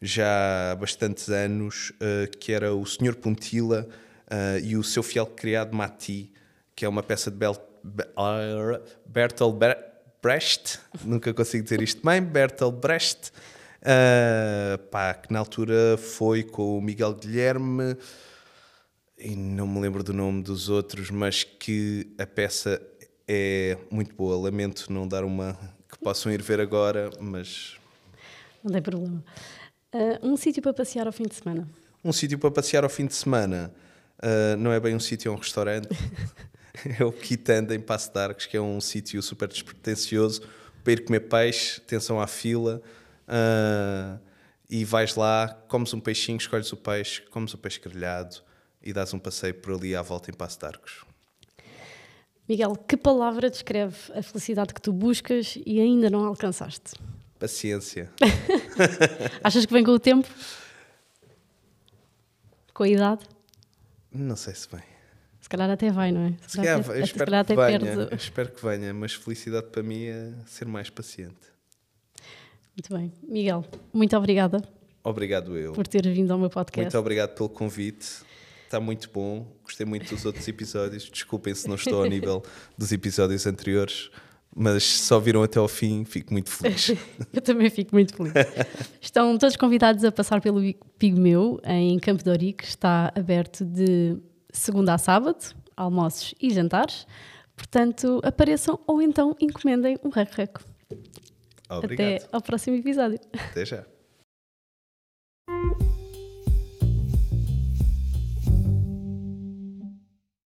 já há bastantes anos, que era o Senhor Puntila e o seu fiel criado Mati, que é uma peça de Bel Bertolt Brecht, nunca consigo dizer isto bem, Bertolt Brecht, Uh, pá, que na altura foi com o Miguel Guilherme e não me lembro do nome dos outros, mas que a peça é muito boa. Lamento não dar uma que possam ir ver agora, mas. Não tem problema. Uh, um sítio para passear ao fim de semana? Um sítio para passear ao fim de semana uh, não é bem um sítio, é um restaurante. <laughs> <laughs> é o Quitanda em Passo de Arcos, que é um sítio super despretensioso para ir comer peixe, atenção à fila. Uh, e vais lá, comes um peixinho, escolhes o peixe, comes o peixe grelhado e dás um passeio por ali à volta em Passo de Arcos. Miguel, que palavra descreve a felicidade que tu buscas e ainda não alcançaste? Paciência. <laughs> Achas que vem com o tempo? Com a idade? Não sei se vem. Se calhar até vai, não é? Se, se calhar, até, espero, que venha, espero que venha, mas felicidade para mim é ser mais paciente. Muito bem. Miguel, muito obrigada. Obrigado eu. Por ter vindo ao meu podcast. Muito obrigado pelo convite. Está muito bom. Gostei muito dos outros episódios. Desculpem se não estou ao nível <laughs> dos episódios anteriores, mas se só viram até ao fim, fico muito feliz. <laughs> eu também fico muito feliz. Estão todos convidados a passar pelo Pigmeu em Campo de Ourique. Está aberto de segunda a sábado, almoços e jantares. Portanto, apareçam ou então encomendem um rec rec. Obrigado. Até ao próximo episódio. Até já.